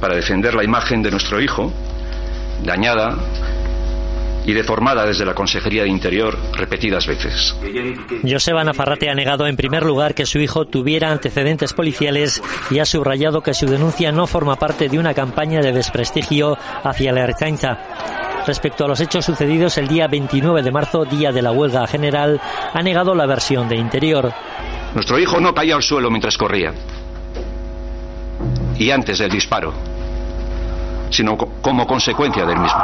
para defender la imagen de nuestro hijo, dañada y deformada desde la Consejería de Interior repetidas veces. Joseba Nafarrate ha negado en primer lugar que su hijo tuviera antecedentes policiales y ha subrayado que su denuncia no forma parte de una campaña de desprestigio hacia la Ertzaintza. Respecto a los hechos sucedidos el día 29 de marzo, día de la huelga general, ha negado la versión de Interior. Nuestro hijo no caía al suelo mientras corría. Y antes del disparo, sino como consecuencia del mismo.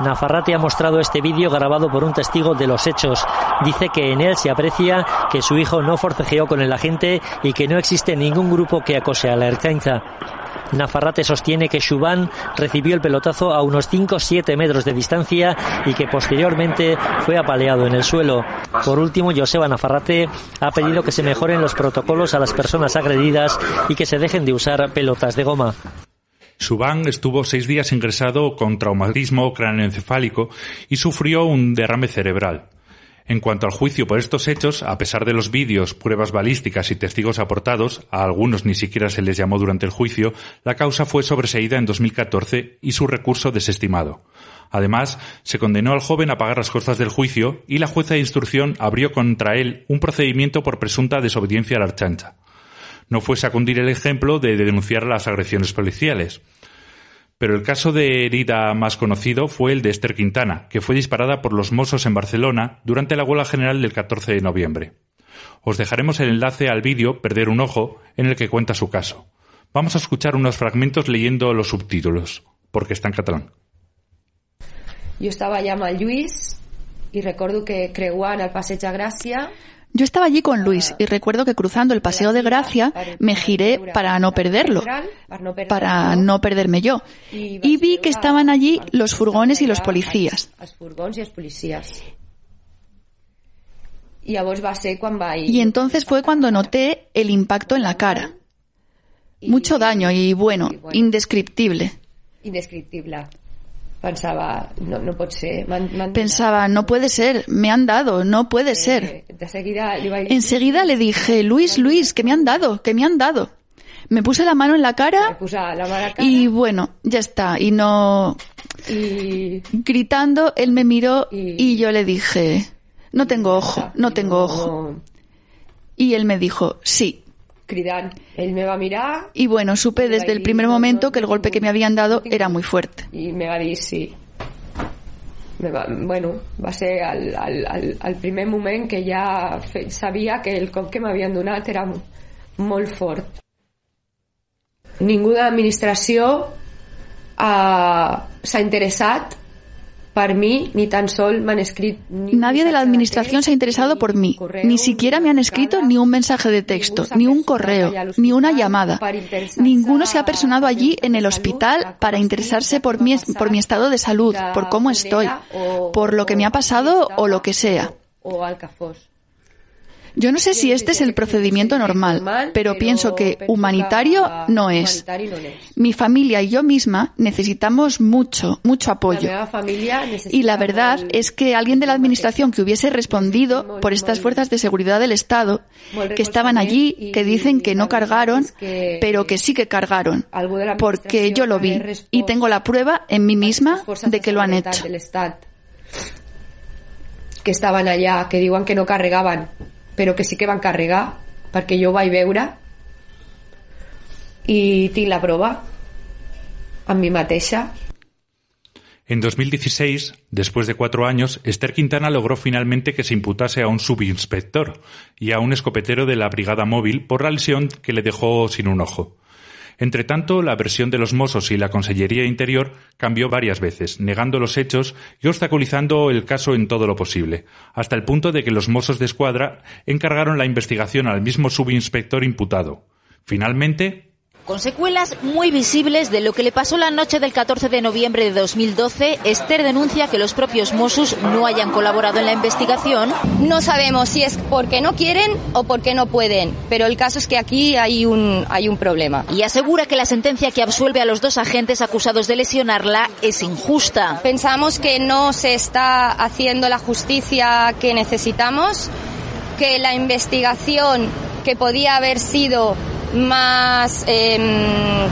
Nafarrate ha mostrado este vídeo grabado por un testigo de los hechos. Dice que en él se aprecia que su hijo no forcejeó con el agente y que no existe ningún grupo que acose a la Ertzaintza. Nafarrate sostiene que Shuban recibió el pelotazo a unos 5-7 metros de distancia y que posteriormente fue apaleado en el suelo. Por último, Joseba Nafarrate ha pedido que se mejoren los protocolos a las personas agredidas y que se dejen de usar pelotas de goma. Subán estuvo seis días ingresado con traumatismo cráneoencefálico y sufrió un derrame cerebral. En cuanto al juicio por estos hechos, a pesar de los vídeos, pruebas balísticas y testigos aportados, a algunos ni siquiera se les llamó durante el juicio, la causa fue sobreseída en 2014 y su recurso desestimado. Además, se condenó al joven a pagar las costas del juicio y la jueza de instrucción abrió contra él un procedimiento por presunta desobediencia a la archancha. No fue a cundir el ejemplo de denunciar las agresiones policiales. Pero el caso de herida más conocido fue el de Esther Quintana, que fue disparada por los Mossos en Barcelona durante la huelga general del 14 de noviembre. Os dejaremos el enlace al vídeo Perder un ojo en el que cuenta su caso. Vamos a escuchar unos fragmentos leyendo los subtítulos, porque está en catalán. Jo estava allà amb el Lluís que creuant el passeig de Yo estaba allí con Luis y recuerdo que cruzando el Paseo de Gracia me giré para no perderlo, para no perderme yo. Y vi que estaban allí los furgones y los policías. Y entonces fue cuando noté el impacto en la cara. Mucho daño y bueno, indescriptible. Indescriptible. Pensava, no, no pot ser. Pensaba, no puede ser, me han dado, no puede ser. Eh, De seguida dir... Enseguida le dije, Luis, Luis, que me han dado, que me han dado. Me puse la mano en la cara la la y bueno, ya está. Y no... i... Gritando, él me miró y yo le dije, no tengo ojo, no tengo ojo. Y él me dijo, sí. Cridant. Ell me va mirar Y bueno, supe desde el primer momento que el golpe que me habían dado era muy fuerte. i me va dir sí. Me va, bueno, va ser el, el, el, el primer moment que ja fe, sabia que el cop que m'havien donat era molt fort. Ningú de l'administració eh, s'ha interessat Nadie de la administración se ha interesado por mí. Ni siquiera me han escrito ni un mensaje de texto, ni un correo, ni una llamada. Ninguno se ha personado allí en el hospital para interesarse por mi, por mi estado de salud, por cómo estoy, por lo que me ha pasado o lo que sea. o el que fos. Yo no sé si este es el procedimiento normal, pero pienso que humanitario no es. Mi familia y yo misma necesitamos mucho, mucho apoyo. Y la verdad es que alguien de la administración que hubiese respondido por estas fuerzas de seguridad del Estado, que estaban allí, que dicen que no cargaron, pero que sí que cargaron, porque yo lo vi y tengo la prueba en mí misma de que lo han hecho. que estaven allà, que diuen que no carregaven, però que sí que van carregar, perquè jo ho vaig veure i tinc la prova amb mi mateixa. En 2016, después de cuatro años, Esther Quintana logró finalmente que se imputase a un subinspector y a un escopetero de la Brigada Móvil por la lesión que le dejó sin un ojo. Entre tanto, la versión de los Mossos y la Consellería Interior cambió varias veces, negando los hechos y obstaculizando el caso en todo lo posible, hasta el punto de que los Mossos de Escuadra encargaron la investigación al mismo subinspector imputado. Finalmente, Con secuelas muy visibles de lo que le pasó la noche del 14 de noviembre de 2012, Esther denuncia que los propios Mossos no hayan colaborado en la investigación. No sabemos si es porque no quieren o porque no pueden, pero el caso es que aquí hay un, hay un problema. Y asegura que la sentencia que absuelve a los dos agentes acusados de lesionarla es injusta. Pensamos que no se está haciendo la justicia que necesitamos, que la investigación que podía haber sido más eh,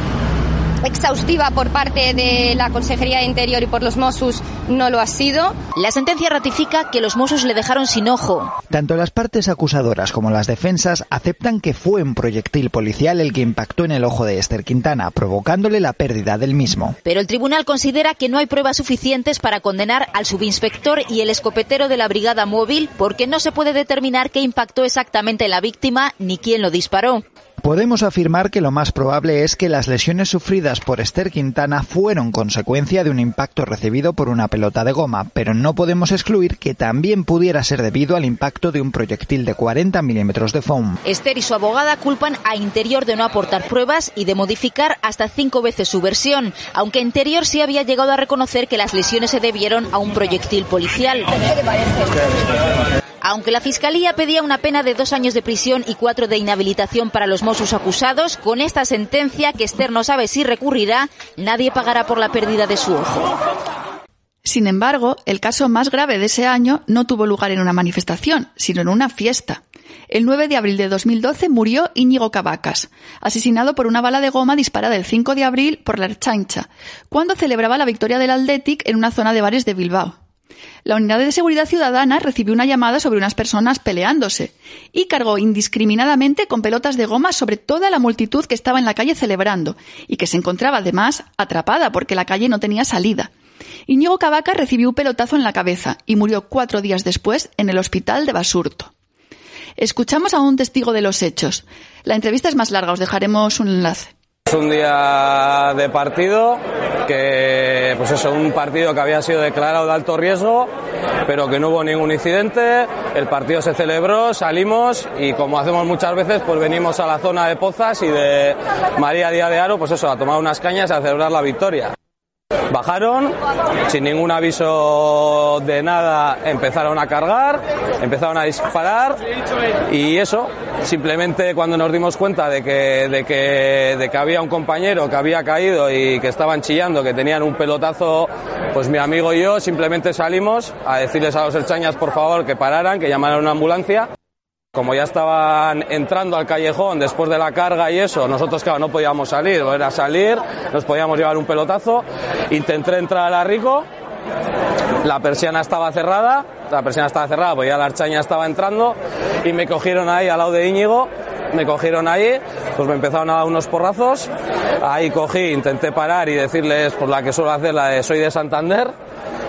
exhaustiva por parte de la Consejería de Interior y por los Mossos no lo ha sido. La sentencia ratifica que los Mossos le dejaron sin ojo. Tanto las partes acusadoras como las defensas aceptan que fue un proyectil policial el que impactó en el ojo de Esther Quintana, provocándole la pérdida del mismo. Pero el tribunal considera que no hay pruebas suficientes para condenar al subinspector y el escopetero de la brigada móvil porque no se puede determinar qué impactó exactamente en la víctima ni quién lo disparó. Podemos afirmar que lo más probable es que las lesiones sufridas por Esther Quintana fueron consecuencia de un impacto recibido por una pelota de goma, pero no podemos excluir que también pudiera ser debido al impacto de un proyectil de 40 milímetros de foam. Esther y su abogada culpan a Interior de no aportar pruebas y de modificar hasta cinco veces su versión, aunque Interior sí había llegado a reconocer que las lesiones se debieron a un proyectil policial. Aunque la Fiscalía pedía una pena de dos años de prisión y cuatro de inhabilitación para los Mossos acusados, con esta sentencia, que Esther no sabe si recurrirá, nadie pagará por la pérdida de su ojo. Sin embargo, el caso más grave de ese año no tuvo lugar en una manifestación, sino en una fiesta. El 9 de abril de 2012 murió Íñigo Cavacas, asesinado por una bala de goma disparada el 5 de abril por la Erchancha, cuando celebraba la victoria del Athletic en una zona de bares de Bilbao. La unidad de seguridad ciudadana recibió una llamada sobre unas personas peleándose y cargó indiscriminadamente con pelotas de goma sobre toda la multitud que estaba en la calle celebrando y que se encontraba además atrapada porque la calle no tenía salida. Íñigo Cavaca recibió un pelotazo en la cabeza y murió cuatro días después en el hospital de Basurto. Escuchamos a un testigo de los hechos. La entrevista es más larga, os dejaremos un enlace. Es un día de partido, que pues eso, un partido que había sido declarado de alto riesgo, pero que no hubo ningún incidente. El partido se celebró, salimos y como hacemos muchas veces, pues venimos a la zona de Pozas y de María Díaz de Aro, pues eso, a tomar unas cañas y a celebrar la victoria. Bajaron, sin ningún aviso de nada, empezaron a cargar, empezaron a disparar y eso, simplemente cuando nos dimos cuenta de que, de que, de que había un compañero que había caído y que estaban chillando, que tenían un pelotazo, pues mi amigo y yo simplemente salimos a decirles a los erchañas por favor que pararan, que llamaran a una ambulancia. Como ya estaban entrando al callejón después de la carga y eso, nosotros claro no podíamos salir, era salir, nos podíamos llevar un pelotazo. Intenté entrar a Rico, la persiana estaba cerrada, la persiana estaba cerrada, pues ya la archaña estaba entrando y me cogieron ahí al lado de Íñigo, me cogieron ahí, pues me empezaron a dar unos porrazos, ahí cogí, intenté parar y decirles por la que suelo hacer, la de soy de Santander,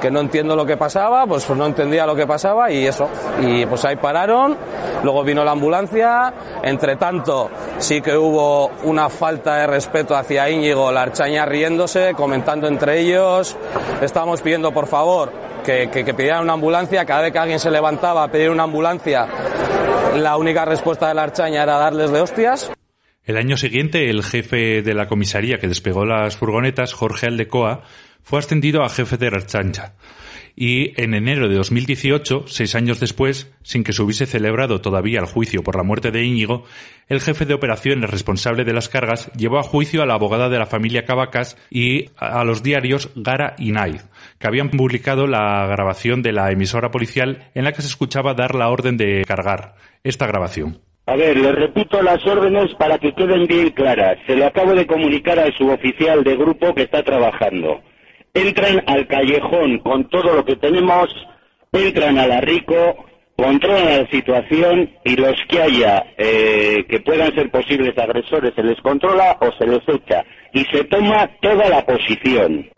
que no entiendo lo que pasaba, pues, pues no entendía lo que pasaba y eso. Y pues ahí pararon, luego vino la ambulancia, entre tanto sí que hubo una falta de respeto hacia Íñigo, la archaña riéndose, comentando entre ellos, estábamos pidiendo por favor que, que, que pidieran una ambulancia, cada vez que alguien se levantaba a pedir una ambulancia, la única respuesta de la archaña era darles de hostias. El año siguiente, el jefe de la comisaría que despegó las furgonetas, Jorge Aldecoa, fue ascendido a jefe de Archancha. Y en enero de 2018, seis años después, sin que se hubiese celebrado todavía el juicio por la muerte de Íñigo, el jefe de operaciones responsable de las cargas llevó a juicio a la abogada de la familia Cavacas y a los diarios Gara y Naiz, que habían publicado la grabación de la emisora policial en la que se escuchaba dar la orden de cargar. Esta grabación. A ver, le repito las órdenes para que queden bien claras. Se lo acabo de comunicar al suboficial de grupo que está trabajando entran al callejón con todo lo que tenemos, entran a la Rico, controlan la situación y los que haya eh, que puedan ser posibles agresores se les controla o se les echa y se toma toda la posición.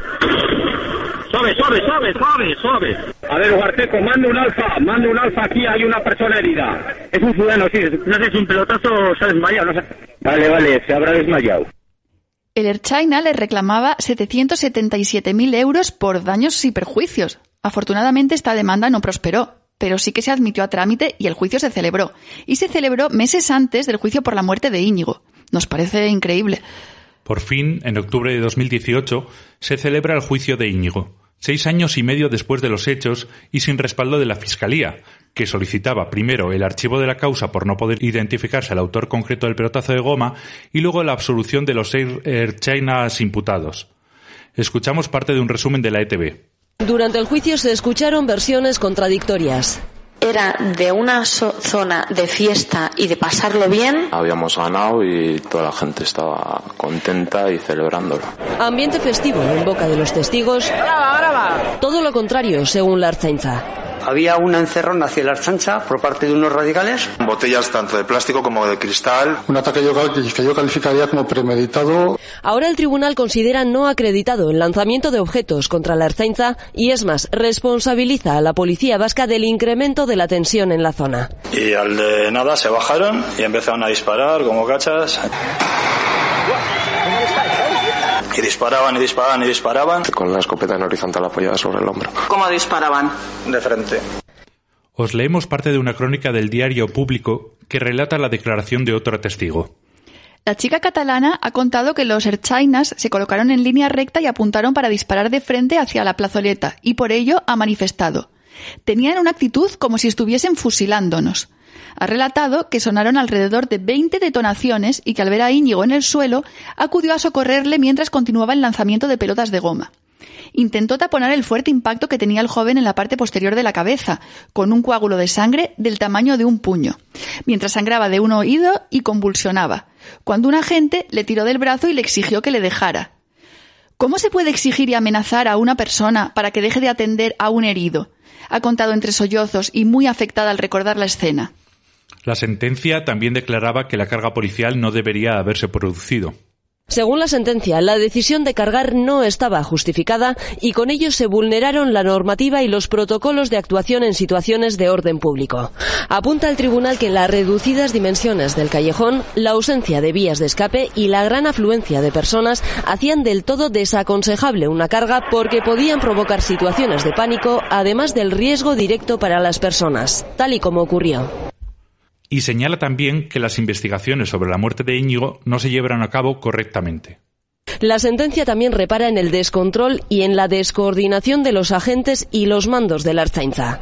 Suave, suave, suave, suave, suave. A ver, Huarteco, manda un alfa, manda un alfa aquí, hay una persona herida. Es un ciudadano, sí, no sé si un pelotazo se ha desmayado, no sé. Vale, vale, se habrá desmayado. El Erchaina le reclamaba 777.000 euros por daños y perjuicios. Afortunadamente esta demanda no prosperó, pero sí que se admitió a trámite y el juicio se celebró. Y se celebró meses antes del juicio por la muerte de Íñigo. Nos parece increíble. Por fin, en octubre de 2018, se celebra el juicio de Íñigo, seis años y medio después de los hechos y sin respaldo de la Fiscalía, que solicitaba primero el archivo de la causa por no poder identificarse al autor concreto del pelotazo de goma y luego la absolución de los seis Chinas imputados. Escuchamos parte de un resumen de la ETV. Durante el juicio se escucharon versiones contradictorias era de una zona de fiesta y de pasarlo bien. Habíamos ganado y toda la gente estaba contenta y celebrándolo. Ambiente festivo en boca de los testigos. ¡Brava, brava! Todo lo contrario, según la Arzainza había una encerrón hacia la Archancha por parte de unos radicales. Botellas tanto de plástico como de cristal. Un ataque que yo calificaría como premeditado. Ahora el tribunal considera no acreditado el lanzamiento de objetos contra la Arzainza y es más, responsabiliza a la policía vasca del incremento de la tensión en la zona. Y al de nada se bajaron y empezaron a disparar como cachas. Y disparaban y disparaban y disparaban. Con la escopeta en horizontal apoyada sobre el hombro. ¿Cómo disparaban? De frente. Os leemos parte de una crónica del diario público que relata la declaración de otro testigo. La chica catalana ha contado que los erchainas se colocaron en línea recta y apuntaron para disparar de frente hacia la plazoleta y por ello ha manifestado. Tenían una actitud como si estuviesen fusilándonos. Ha relatado que sonaron alrededor de 20 detonaciones y que al ver a Íñigo en el suelo acudió a socorrerle mientras continuaba el lanzamiento de pelotas de goma. Intentó taponar el fuerte impacto que tenía el joven en la parte posterior de la cabeza, con un coágulo de sangre del tamaño de un puño, mientras sangraba de un oído y convulsionaba, cuando un agente le tiró del brazo y le exigió que le dejara. ¿Cómo se puede exigir y amenazar a una persona para que deje de atender a un herido? Ha contado entre sollozos y muy afectada al recordar la escena. La sentencia también declaraba que la carga policial no debería haberse producido. Según la sentencia, la decisión de cargar no estaba justificada y con ello se vulneraron la normativa y los protocolos de actuación en situaciones de orden público. Apunta el tribunal que las reducidas dimensiones del callejón, la ausencia de vías de escape y la gran afluencia de personas hacían del todo desaconsejable una carga porque podían provocar situaciones de pánico, además del riesgo directo para las personas, tal y como ocurrió y señala también que las investigaciones sobre la muerte de Íñigo no se llevaron a cabo correctamente. La sentencia también repara en el descontrol y en la descoordinación de los agentes y los mandos de la Arzainza.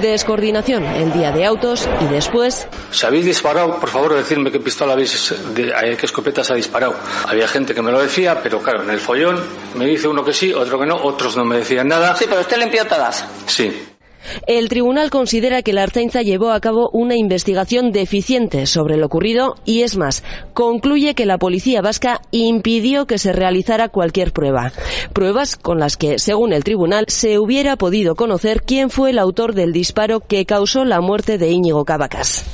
Descoordinación el día de autos y después. Si habéis disparado, por favor, decidme qué pistola habéis, de, qué escopeta se ha disparado. Había gente que me lo decía, pero claro, en el follón me dice uno que sí, otro que no, otros no me decían nada. Sí, pero usted limpió todas. Sí. El tribunal considera que la Arzainza llevó a cabo una investigación deficiente sobre lo ocurrido y es más, concluye que la policía vasca impidió que se realizara cualquier prueba. Pruebas con las que, según el tribunal, se hubiera podido conocer quién fue el autor del disparo que causó la muerte de Íñigo Cavacas.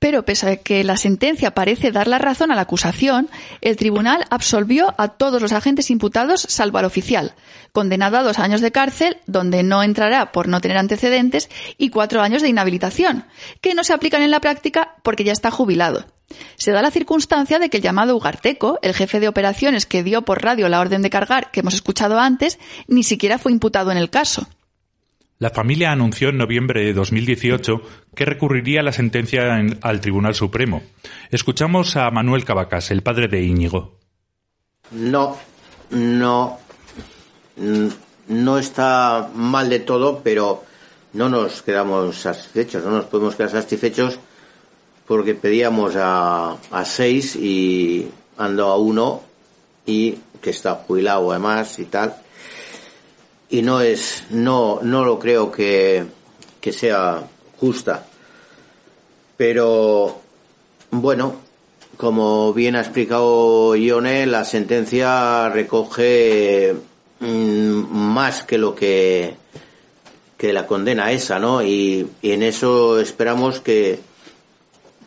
Pero pese a que la sentencia parece dar la razón a la acusación, el tribunal absolvió a todos los agentes imputados salvo al oficial, condenado a dos años de cárcel, donde no entrará por no tener antecedentes, y cuatro años de inhabilitación, que no se aplican en la práctica porque ya está jubilado. Se da la circunstancia de que el llamado Ugarteco, el jefe de operaciones que dio por radio la orden de cargar que hemos escuchado antes, ni siquiera fue imputado en el caso. La familia anunció en noviembre de 2018 que recurriría la sentencia al Tribunal Supremo. Escuchamos a Manuel Cavacas, el padre de Íñigo. No, no, no está mal de todo, pero no nos quedamos satisfechos, no nos podemos quedar satisfechos porque pedíamos a, a seis y ando a uno y que está jubilado además y tal y no es, no, no lo creo que, que sea justa. Pero, bueno, como bien ha explicado Ione, la sentencia recoge mm, más que lo que, que la condena esa, ¿no? Y, en eso esperamos que,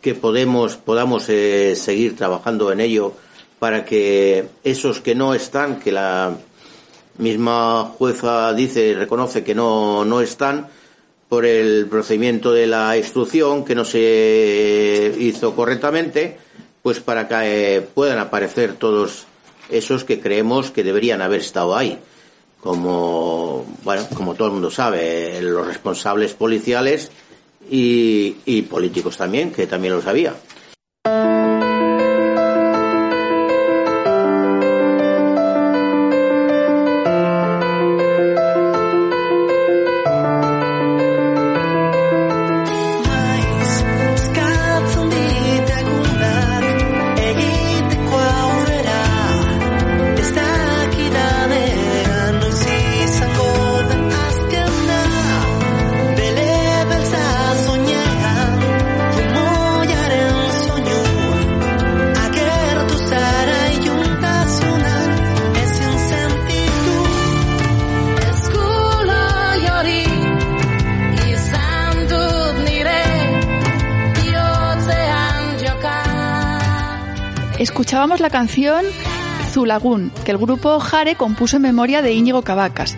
que podemos, podamos eh, seguir trabajando en ello para que esos que no están, que la misma jueza dice, reconoce que no, no están por el procedimiento de la instrucción que no se hizo correctamente, pues para que eh, puedan aparecer todos esos que creemos que deberían haber estado ahí. Como, bueno, como todo el mundo sabe, los responsables policiales y, y políticos también, que también lo sabía. Canción Zulagún, que el grupo Jare compuso en memoria de Íñigo Cavacas.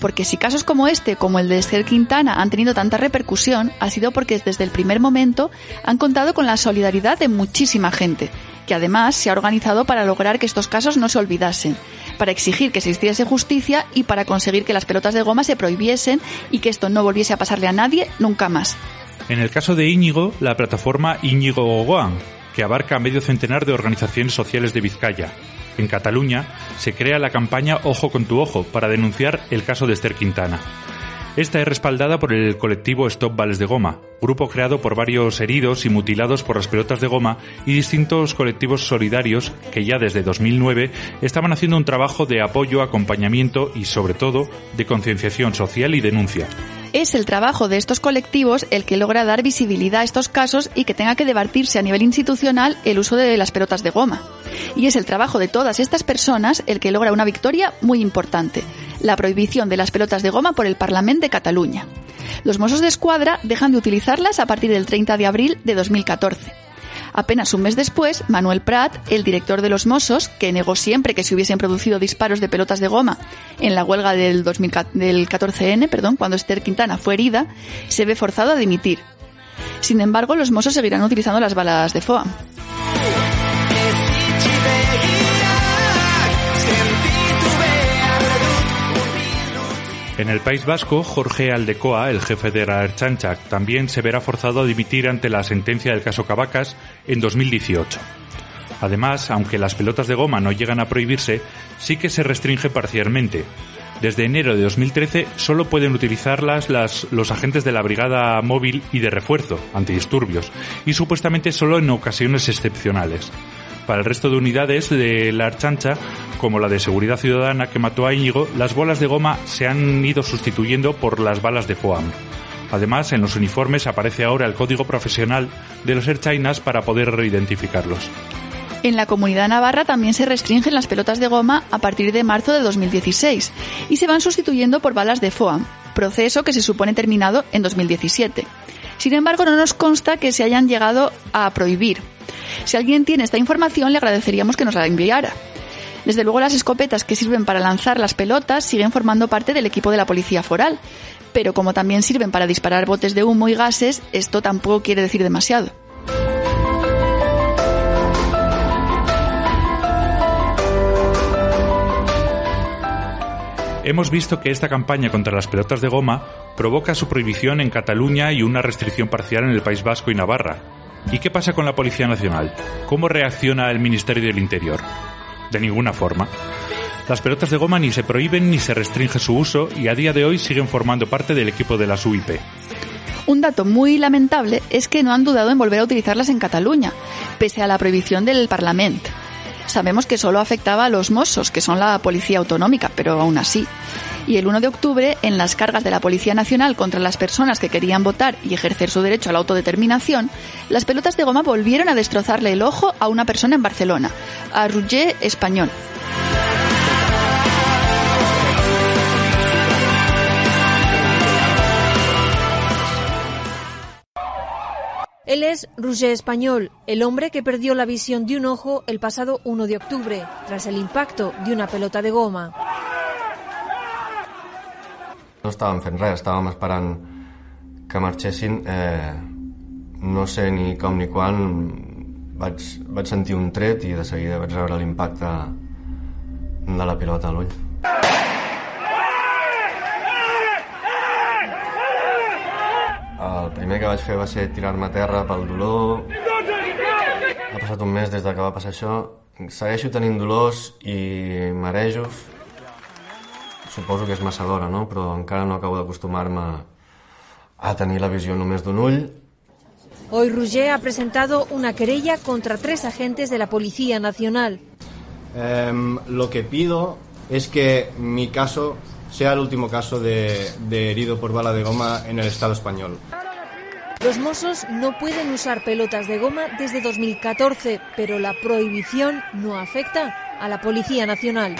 Porque si casos como este, como el de Esther Quintana, han tenido tanta repercusión, ha sido porque desde el primer momento han contado con la solidaridad de muchísima gente, que además se ha organizado para lograr que estos casos no se olvidasen, para exigir que se hiciese justicia y para conseguir que las pelotas de goma se prohibiesen y que esto no volviese a pasarle a nadie nunca más. En el caso de Íñigo, la plataforma Íñigo Gogoan, que abarca medio centenar de organizaciones sociales de Vizcaya. En Cataluña se crea la campaña Ojo con tu ojo para denunciar el caso de Esther Quintana. Esta es respaldada por el colectivo Stop Vales de Goma, grupo creado por varios heridos y mutilados por las pelotas de goma y distintos colectivos solidarios que ya desde 2009 estaban haciendo un trabajo de apoyo, acompañamiento y sobre todo de concienciación social y denuncia. Es el trabajo de estos colectivos el que logra dar visibilidad a estos casos y que tenga que debatirse a nivel institucional el uso de las pelotas de goma. Y es el trabajo de todas estas personas el que logra una victoria muy importante, la prohibición de las pelotas de goma por el Parlamento de Cataluña. Los Mossos de Escuadra dejan de utilizarlas a partir del 30 de abril de 2014. Apenas un mes después, Manuel Prat, el director de los Mossos, que negó siempre que se hubiesen producido disparos de pelotas de goma en la huelga del, 14N, perdón, cuando Esther Quintana fue herida, se ve forzado a dimitir. Sin embargo, los Mossos seguirán utilizando las balas de FOAM. En el País Vasco, Jorge Aldecoa, el jefe de la Erchancha, también se verá forzado a dimitir ante la sentencia del caso Cavacas en 2018. Además, aunque las pelotas de goma no llegan a prohibirse, sí que se restringe parcialmente. Desde enero de 2013 solo pueden utilizarlas los agentes de la Brigada Móvil y de Refuerzo, antidisturbios, y supuestamente solo en ocasiones excepcionales. Para el resto de unidades de la Archancha, como la de Seguridad Ciudadana que mató a Íñigo, las bolas de goma se han ido sustituyendo por las balas de FOAM. Además, en los uniformes aparece ahora el código profesional de los Erchainas para poder reidentificarlos. En la comunidad navarra también se restringen las pelotas de goma a partir de marzo de 2016 y se van sustituyendo por balas de FOAM, proceso que se supone terminado en 2017. Sin embargo, no nos consta que se hayan llegado a prohibir, si alguien tiene esta información, le agradeceríamos que nos la enviara. Desde luego las escopetas que sirven para lanzar las pelotas siguen formando parte del equipo de la policía foral, pero como también sirven para disparar botes de humo y gases, esto tampoco quiere decir demasiado. Hemos visto que esta campaña contra las pelotas de goma provoca su prohibición en Cataluña y una restricción parcial en el País Vasco y Navarra, ¿Y qué pasa con la Policía Nacional? ¿Cómo reacciona el Ministerio del Interior? De ninguna forma. Las pelotas de goma ni se prohíben ni se restringe su uso y a día de hoy siguen formando parte del equipo de las UIP. Un dato muy lamentable es que no han dudado en volver a utilizarlas en Cataluña, pese a la prohibición del Parlamento. Sabemos que solo afectaba a los Mossos, que son la policía autonómica, pero aún así y el 1 de octubre, en las cargas de la Policía Nacional contra las personas que querían votar y ejercer su derecho a la autodeterminación, las pelotas de goma volvieron a destrozarle el ojo a una persona en Barcelona, a Roger Español. Él es Roger Español, el hombre que perdió la visión de un ojo el pasado 1 de octubre, tras el impacto de una pelota de goma. No estàvem fent res, estàvem esperant que marxessin. Eh, no sé ni com ni quan vaig, vaig sentir un tret i de seguida vaig veure l'impacte de la pilota a l'ull. El primer que vaig fer va ser tirar-me a terra pel dolor. Ha passat un mes des de que va passar això. Segueixo tenint dolors i marejos Suposo que és massa d'hora, no? Però encara no acabo d'acostumar-me a tenir la visió només d'un ull. Hoy Roger ha presentado una querella contra tres agentes de la Policía Nacional. Eh, lo que pido es que mi caso sea el último caso de, de herido por bala de goma en el Estado español. Los Mossos no pueden usar pelotas de goma desde 2014, pero la prohibición no afecta a la Policía Nacional.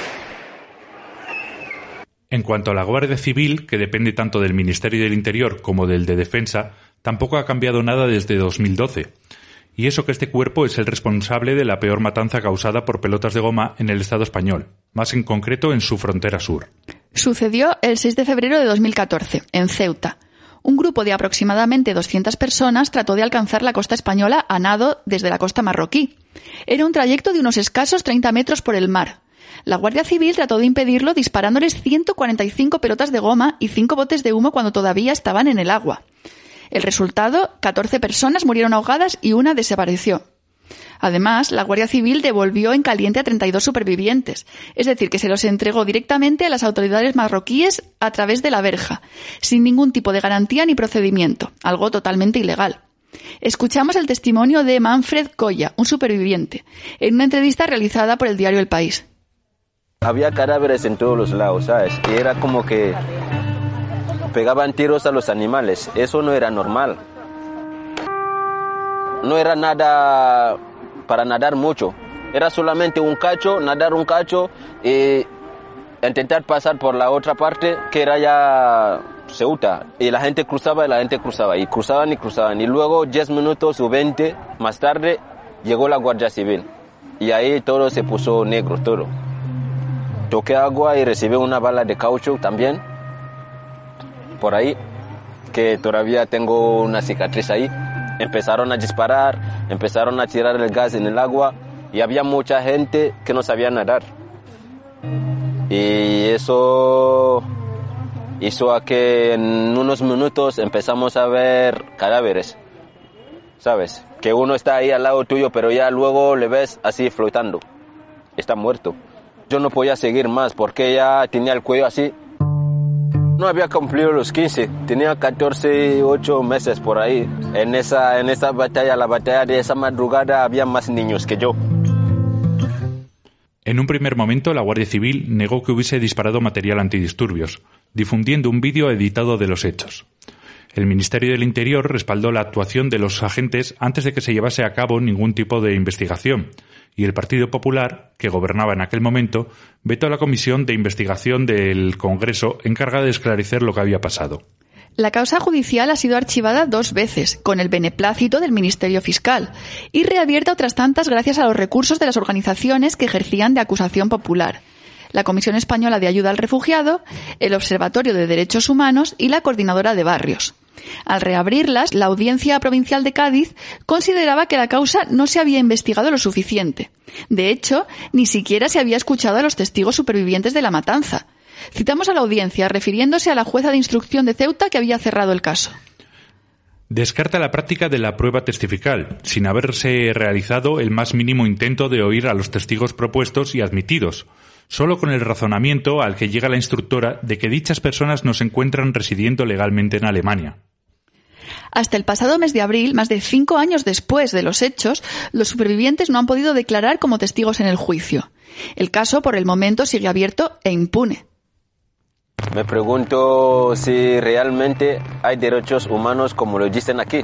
En cuanto a la Guardia Civil, que depende tanto del Ministerio del Interior como del de Defensa, tampoco ha cambiado nada desde 2012. Y eso que este cuerpo es el responsable de la peor matanza causada por pelotas de goma en el Estado español, más en concreto en su frontera sur. Sucedió el 6 de febrero de 2014, en Ceuta. Un grupo de aproximadamente 200 personas trató de alcanzar la costa española a nado desde la costa marroquí. Era un trayecto de unos escasos 30 metros por el mar, la Guardia Civil trató de impedirlo disparándoles 145 pelotas de goma y 5 botes de humo cuando todavía estaban en el agua. El resultado, 14 personas murieron ahogadas y una desapareció. Además, la Guardia Civil devolvió en caliente a 32 supervivientes, es decir, que se los entregó directamente a las autoridades marroquíes a través de la verja, sin ningún tipo de garantía ni procedimiento, algo totalmente ilegal. Escuchamos el testimonio de Manfred Coya, un superviviente, en una entrevista realizada por el diario El País. Había cadáveres en todos los lados, ¿sabes? Y era como que pegaban tiros a los animales. Eso no era normal. No era nada para nadar mucho. Era solamente un cacho, nadar un cacho y intentar pasar por la otra parte que era ya Ceuta. Y la gente cruzaba y la gente cruzaba. Y cruzaban y cruzaban. Y luego 10 minutos o 20 más tarde llegó la Guardia Civil. Y ahí todo se puso negro, todo. Toqué agua y recibí una bala de caucho también. Por ahí. Que todavía tengo una cicatriz ahí. Empezaron a disparar, empezaron a tirar el gas en el agua y había mucha gente que no sabía nadar. Y eso hizo a que en unos minutos empezamos a ver cadáveres, ¿sabes? Que uno está ahí al lado tuyo, pero ya luego le ves así flotando. Está muerto. Yo no podía seguir más porque ya tenía el cuello así. No había cumplido los 15, tenía 14, 8 meses por ahí. En esa, en esa batalla, la batalla de esa madrugada, había más niños que yo. En un primer momento, la Guardia Civil negó que hubiese disparado material antidisturbios, difundiendo un vídeo editado de los hechos. El Ministerio del Interior respaldó la actuación de los agentes antes de que se llevase a cabo ningún tipo de investigación, y el Partido Popular, que gobernaba en aquel momento, vetó a la comisión de investigación del Congreso encargada de esclarecer lo que había pasado. La causa judicial ha sido archivada dos veces, con el beneplácito del Ministerio Fiscal, y reabierta otras tantas gracias a los recursos de las organizaciones que ejercían de acusación popular. La Comisión Española de Ayuda al Refugiado, el Observatorio de Derechos Humanos y la Coordinadora de Barrios. Al reabrirlas, la Audiencia Provincial de Cádiz consideraba que la causa no se había investigado lo suficiente. De hecho, ni siquiera se había escuchado a los testigos supervivientes de la matanza. Citamos a la audiencia refiriéndose a la jueza de instrucción de Ceuta que había cerrado el caso. Descarta la práctica de la prueba testifical, sin haberse realizado el más mínimo intento de oír a los testigos propuestos y admitidos, solo con el razonamiento al que llega la instructora de que dichas personas no se encuentran residiendo legalmente en Alemania. Hasta el pasado mes de abril, más de cinco años después de los hechos, los supervivientes no han podido declarar como testigos en el juicio. El caso, por el momento, sigue abierto e impune. Me pregunto si realmente hay derechos humanos como lo dicen aquí.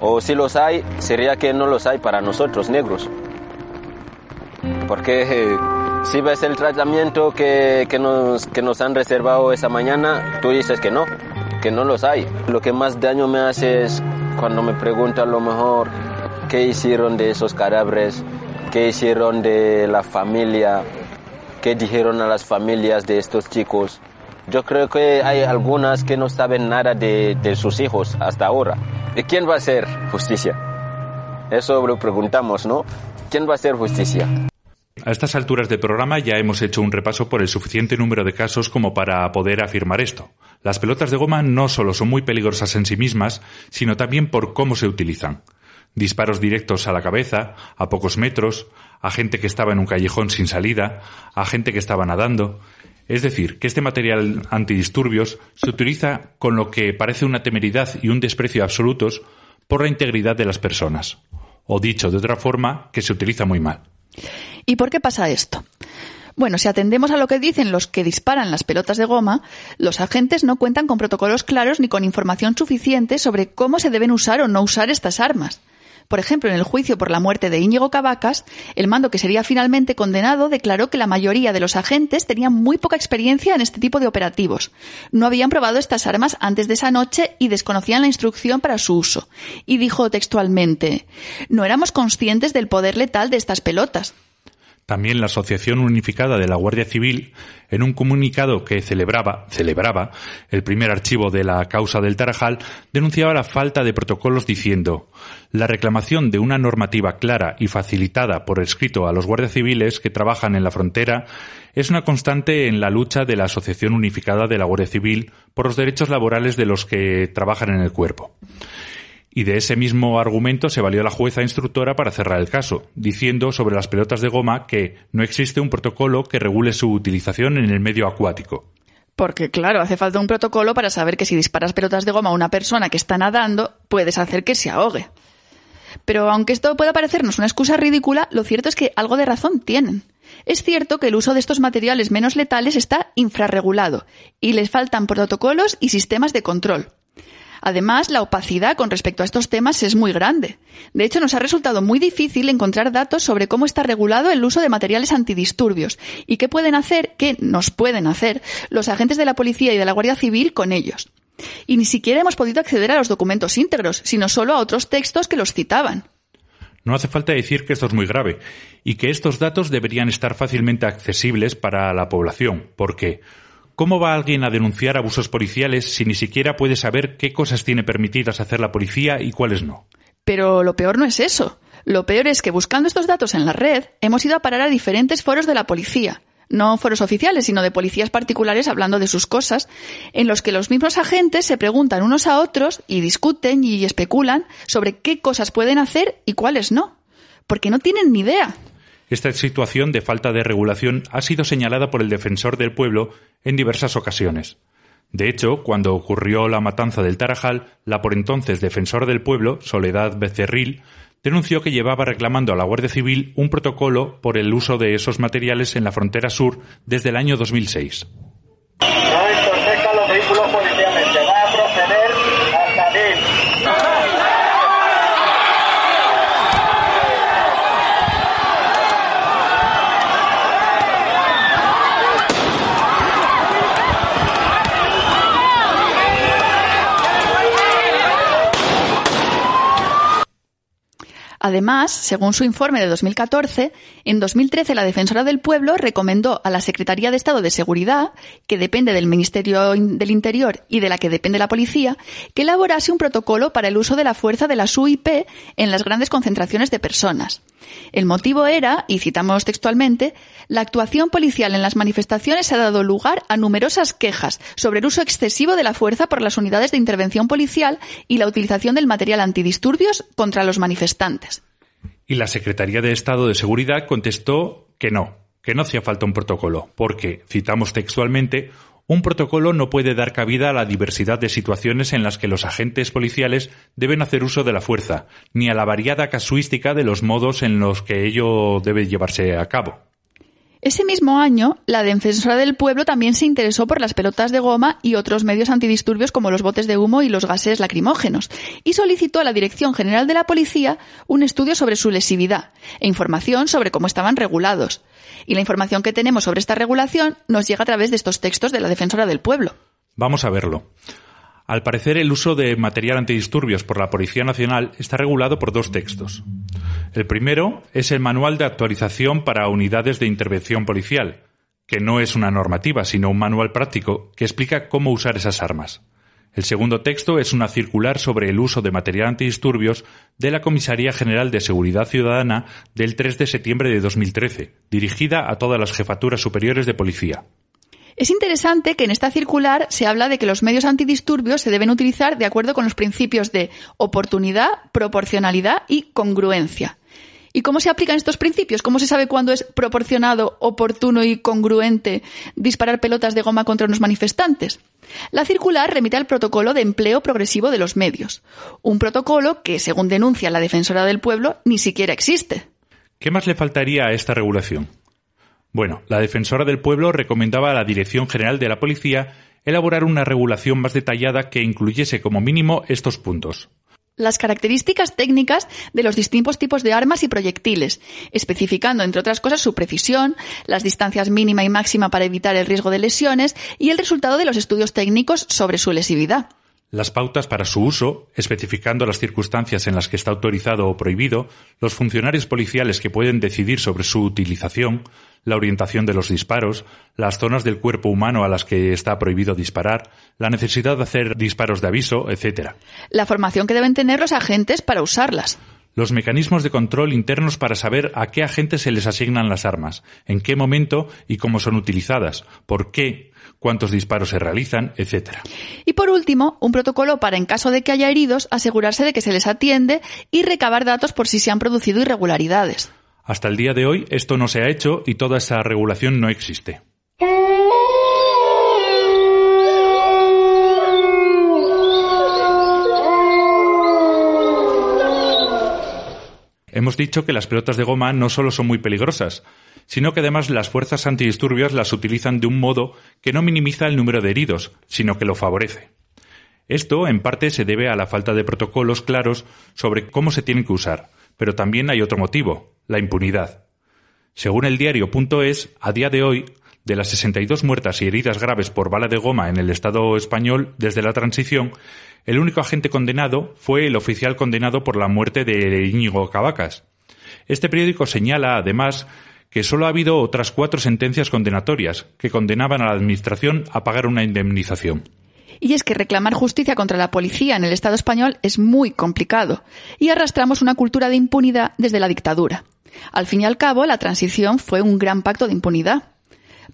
O si los hay, sería que no los hay para nosotros negros. Porque eh, si ves el tratamiento que, que, nos, que nos han reservado esa mañana, tú dices que no, que no los hay. Lo que más daño me hace es cuando me preguntan a lo mejor qué hicieron de esos cadáveres, qué hicieron de la familia, qué dijeron a las familias de estos chicos. Yo creo que hay algunas que no saben nada de, de sus hijos hasta ahora. ¿Y quién va a hacer justicia? Eso lo preguntamos, ¿no? ¿Quién va a hacer justicia? A estas alturas del programa ya hemos hecho un repaso por el suficiente número de casos como para poder afirmar esto. Las pelotas de goma no solo son muy peligrosas en sí mismas, sino también por cómo se utilizan. Disparos directos a la cabeza, a pocos metros, a gente que estaba en un callejón sin salida, a gente que estaba nadando. Es decir, que este material antidisturbios se utiliza con lo que parece una temeridad y un desprecio absolutos por la integridad de las personas. O dicho de otra forma, que se utiliza muy mal. ¿Y por qué pasa esto? Bueno, si atendemos a lo que dicen los que disparan las pelotas de goma, los agentes no cuentan con protocolos claros ni con información suficiente sobre cómo se deben usar o no usar estas armas. Por ejemplo, en el juicio por la muerte de Íñigo Cavacas, el mando que sería finalmente condenado declaró que la mayoría de los agentes tenían muy poca experiencia en este tipo de operativos. No habían probado estas armas antes de esa noche y desconocían la instrucción para su uso. Y dijo textualmente, no éramos conscientes del poder letal de estas pelotas. También la Asociación Unificada de la Guardia Civil, en un comunicado que celebraba, el primer archivo de la causa del Tarajal, denunciaba la falta de protocolos diciendo la reclamación de una normativa clara y facilitada por escrito a los guardias civiles que trabajan en la frontera es una constante en la lucha de la Asociación Unificada de la Guardia Civil por los derechos laborales de los que trabajan en el cuerpo. Y de ese mismo argumento se valió la jueza instructora para cerrar el caso, diciendo sobre las pelotas de goma que no existe un protocolo que regule su utilización en el medio acuático. Porque, claro, hace falta un protocolo para saber que si disparas pelotas de goma a una persona que está nadando, puedes hacer que se ahogue. Pero aunque esto pueda parecernos una excusa ridícula, lo cierto es que algo de razón tienen. Es cierto que el uso de estos materiales menos letales está infrarregulado y les faltan protocolos y sistemas de control. Además, la opacidad con respecto a estos temas es muy grande. De hecho, nos ha resultado muy difícil encontrar datos sobre cómo está regulado el uso de materiales antidisturbios y qué pueden hacer, qué nos pueden hacer los agentes de la policía y de la Guardia Civil con ellos. Y ni siquiera hemos podido acceder a los documentos íntegros, sino solo a otros textos que los citaban. No hace falta decir que esto es muy grave y que estos datos deberían estar fácilmente accesibles para la población, porque ¿cómo va alguien a denunciar abusos policiales si ni siquiera puede saber qué cosas tiene permitidas hacer la policía y cuáles no? Pero lo peor no es eso. Lo peor es que buscando estos datos en la red hemos ido a parar a diferentes foros de la policía, no foros oficiales, sino de policías particulares hablando de sus cosas, en los que los mismos agentes se preguntan unos a otros y discuten y especulan sobre qué cosas pueden hacer y cuáles no, porque no tienen ni idea. Esta situación de falta de regulación ha sido señalada por el defensor del pueblo en diversas ocasiones. De hecho, cuando ocurrió la matanza del Tarajal, la por entonces defensor del pueblo, Soledad Becerril, denunció que llevaba reclamando a la Guardia Civil un protocolo por el uso de esos materiales en la frontera sur desde el año 2006. Además, según su informe de 2014, en 2013 la Defensora del Pueblo recomendó a la Secretaría de Estado de Seguridad, que depende del Ministerio del Interior y de la que depende la Policía, que elaborase un protocolo para el uso de la fuerza de las UIP en las grandes concentraciones de personas. El motivo era, y citamos textualmente, la actuación policial en las manifestaciones ha dado lugar a numerosas quejas sobre el uso excesivo de la fuerza por las unidades de intervención policial y la utilización del material antidisturbios contra los manifestantes. Y la Secretaría de Estado de Seguridad contestó que no, que no hacía falta un protocolo, porque, citamos textualmente, un protocolo no puede dar cabida a la diversidad de situaciones en las que los agentes policiales deben hacer uso de la fuerza, ni a la variada casuística de los modos en los que ello debe llevarse a cabo. Ese mismo año, la Defensora del Pueblo también se interesó por las pelotas de goma y otros medios antidisturbios como los botes de humo y los gases lacrimógenos, y solicitó a la Dirección General de la Policía un estudio sobre su lesividad e información sobre cómo estaban regulados. Y la información que tenemos sobre esta regulación nos llega a través de estos textos de la Defensora del Pueblo. Vamos a verlo. Al parecer, el uso de material antidisturbios por la Policía Nacional está regulado por dos textos. El primero es el Manual de Actualización para Unidades de Intervención Policial, que no es una normativa, sino un manual práctico que explica cómo usar esas armas. El segundo texto es una circular sobre el uso de material antidisturbios de la Comisaría General de Seguridad Ciudadana del 3 de septiembre de 2013, dirigida a todas las jefaturas superiores de policía. Es interesante que en esta circular se habla de que los medios antidisturbios se deben utilizar de acuerdo con los principios de oportunidad, proporcionalidad y congruencia. ¿Y cómo se aplican estos principios? ¿Cómo se sabe cuándo es proporcionado, oportuno y congruente disparar pelotas de goma contra unos manifestantes? La circular remite al protocolo de empleo progresivo de los medios, un protocolo que, según denuncia la defensora del pueblo, ni siquiera existe. ¿Qué más le faltaría a esta regulación? Bueno, la defensora del pueblo recomendaba a la Dirección General de la Policía elaborar una regulación más detallada que incluyese como mínimo estos puntos las características técnicas de los distintos tipos de armas y proyectiles, especificando, entre otras cosas, su precisión, las distancias mínima y máxima para evitar el riesgo de lesiones y el resultado de los estudios técnicos sobre su lesividad. Las pautas para su uso, especificando las circunstancias en las que está autorizado o prohibido, los funcionarios policiales que pueden decidir sobre su utilización, la orientación de los disparos, las zonas del cuerpo humano a las que está prohibido disparar, la necesidad de hacer disparos de aviso, etc. La formación que deben tener los agentes para usarlas. Los mecanismos de control internos para saber a qué agentes se les asignan las armas, en qué momento y cómo son utilizadas, por qué, cuántos disparos se realizan, etc. Y por último, un protocolo para, en caso de que haya heridos, asegurarse de que se les atiende y recabar datos por si se han producido irregularidades. Hasta el día de hoy esto no se ha hecho y toda esa regulación no existe. Hemos dicho que las pelotas de goma no solo son muy peligrosas, sino que además las fuerzas antidisturbios las utilizan de un modo que no minimiza el número de heridos, sino que lo favorece. Esto, en parte, se debe a la falta de protocolos claros sobre cómo se tienen que usar, pero también hay otro motivo, la impunidad. Según el diario.es, a día de hoy, de las 62 muertas y heridas graves por bala de goma en el Estado español desde la transición, el único agente condenado fue el oficial condenado por la muerte de Íñigo Cavacas. Este periódico señala, además, que solo ha habido otras cuatro sentencias condenatorias que condenaban a la Administración a pagar una indemnización. Y es que reclamar justicia contra la policía en el Estado español es muy complicado y arrastramos una cultura de impunidad desde la dictadura. Al fin y al cabo, la transición fue un gran pacto de impunidad.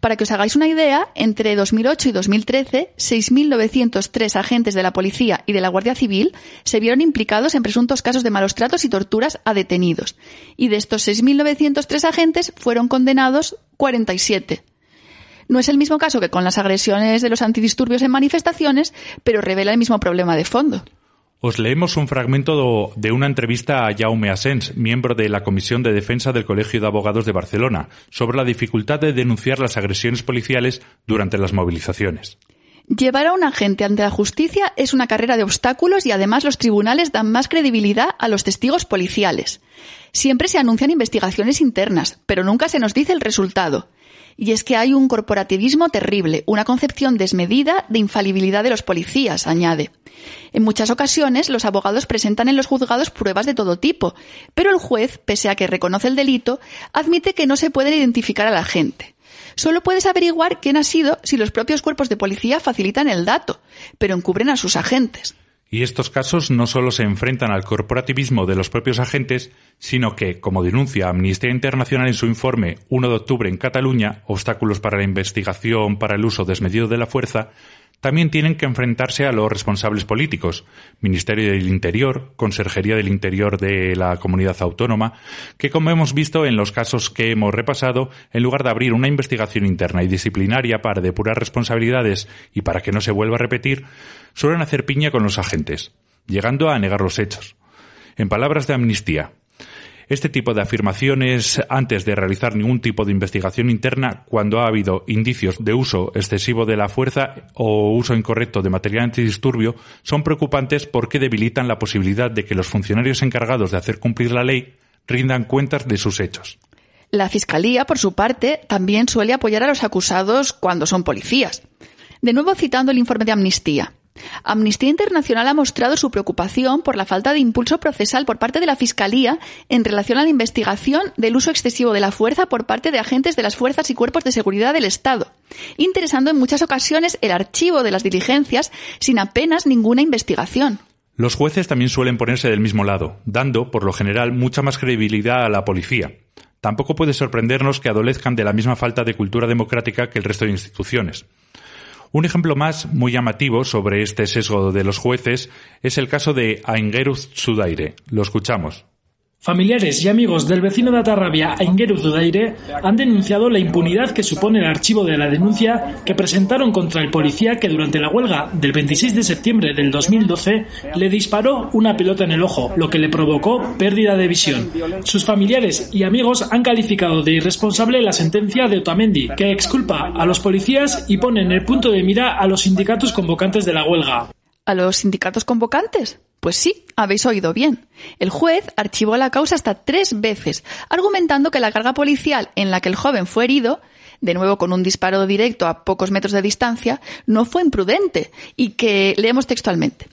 Para que os hagáis una idea, entre 2008 y 2013, 6.903 agentes de la policía y de la Guardia Civil se vieron implicados en presuntos casos de malos tratos y torturas a detenidos. Y de estos 6.903 agentes fueron condenados 47. No es el mismo caso que con las agresiones de los antidisturbios en manifestaciones, pero revela el mismo problema de fondo. Os leemos un fragmento de una entrevista a Jaume Asens, miembro de la Comisión de Defensa del Colegio de Abogados de Barcelona, sobre la dificultad de denunciar las agresiones policiales durante las movilizaciones. Llevar a un agente ante la justicia es una carrera de obstáculos y además los tribunales dan más credibilidad a los testigos policiales. Siempre se anuncian investigaciones internas, pero nunca se nos dice el resultado. Y es que hay un corporativismo terrible, una concepción desmedida de infalibilidad de los policías, añade. En muchas ocasiones, los abogados presentan en los juzgados pruebas de todo tipo, pero el juez, pese a que reconoce el delito, admite que no se puede identificar a la gente. Solo puedes averiguar quién ha sido si los propios cuerpos de policía facilitan el dato, pero encubren a sus agentes. Y estos casos no solo se enfrentan al corporativismo de los propios agentes, sino que, como denuncia Amnistía Internacional en su informe 1 de octubre en Cataluña, Obstáculos para la investigación para el uso desmedido de la fuerza, también tienen que enfrentarse a los responsables políticos, Ministerio del Interior, Conserjería del Interior de la Comunidad Autónoma, que como hemos visto en los casos que hemos repasado, en lugar de abrir una investigación interna y disciplinaria para depurar responsabilidades y para que no se vuelva a repetir, suelen hacer piña con los agentes, llegando a negar los hechos. En palabras de Amnistía, este tipo de afirmaciones antes de realizar ningún tipo de investigación interna cuando ha habido indicios de uso excesivo de la fuerza o uso incorrecto de material antidisturbio son preocupantes porque debilitan la posibilidad de que los funcionarios encargados de hacer cumplir la ley rindan cuentas de sus hechos. La Fiscalía, por su parte, también suele apoyar a los acusados cuando son policías. De nuevo citando el informe de Amnistía. Amnistía Internacional ha mostrado su preocupación por la falta de impulso procesal por parte de la Fiscalía en relación a la investigación del uso excesivo de la fuerza por parte de agentes de las fuerzas y cuerpos de seguridad del Estado, interesando en muchas ocasiones el archivo de las diligencias sin apenas ninguna investigación. Los jueces también suelen ponerse del mismo lado, dando, por lo general, mucha más credibilidad a la policía. Tampoco puede sorprendernos que adolezcan de la misma falta de cultura democrática que el resto de instituciones. Un ejemplo más muy llamativo sobre este sesgo de los jueces es el caso de Aingeruz Sudaire. Lo escuchamos. Familiares y amigos del vecino de Atarrabia, Aingeru Zudaire, han denunciado la impunidad que supone el archivo de la denuncia que presentaron contra el policía que durante la huelga del 26 de septiembre del 2012 le disparó una pelota en el ojo, lo que le provocó pérdida de visión. Sus familiares y amigos han calificado de irresponsable la sentencia de Otamendi, que exculpa a los policías y pone en el punto de mira a los sindicatos convocantes de la huelga. ¿A los sindicatos convocantes? Pues sí, habéis oído bien. El juez archivó la causa hasta tres veces, argumentando que la carga policial en la que el joven fue herido, de nuevo con un disparo directo a pocos metros de distancia, no fue imprudente y que, leemos textualmente,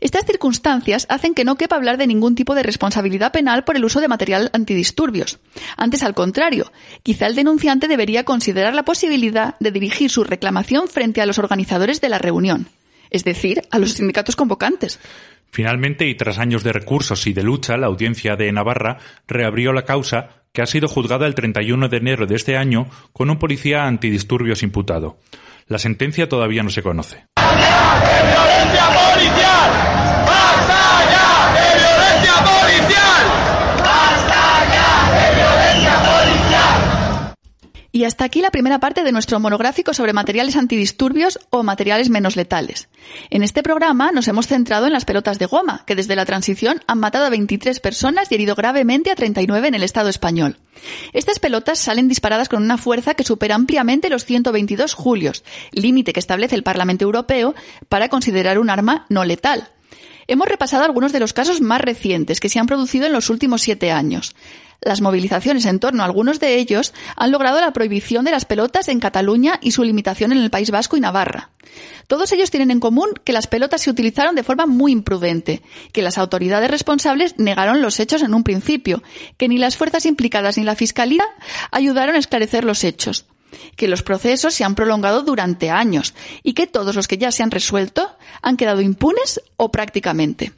estas circunstancias hacen que no quepa hablar de ningún tipo de responsabilidad penal por el uso de material antidisturbios. Antes, al contrario, quizá el denunciante debería considerar la posibilidad de dirigir su reclamación frente a los organizadores de la reunión, es decir, a los sindicatos convocantes. Finalmente, y tras años de recursos y de lucha, la audiencia de Navarra reabrió la causa que ha sido juzgada el 31 de enero de este año con un policía antidisturbios imputado. La sentencia todavía no se conoce. Y hasta aquí la primera parte de nuestro monográfico sobre materiales antidisturbios o materiales menos letales. En este programa nos hemos centrado en las pelotas de goma, que desde la transición han matado a 23 personas y herido gravemente a 39 en el Estado español. Estas pelotas salen disparadas con una fuerza que supera ampliamente los 122 julios, límite que establece el Parlamento Europeo para considerar un arma no letal. Hemos repasado algunos de los casos más recientes que se han producido en los últimos siete años. Las movilizaciones en torno a algunos de ellos han logrado la prohibición de las pelotas en Cataluña y su limitación en el País Vasco y Navarra. Todos ellos tienen en común que las pelotas se utilizaron de forma muy imprudente, que las autoridades responsables negaron los hechos en un principio, que ni las fuerzas implicadas ni la Fiscalía ayudaron a esclarecer los hechos, que los procesos se han prolongado durante años y que todos los que ya se han resuelto han quedado impunes o prácticamente.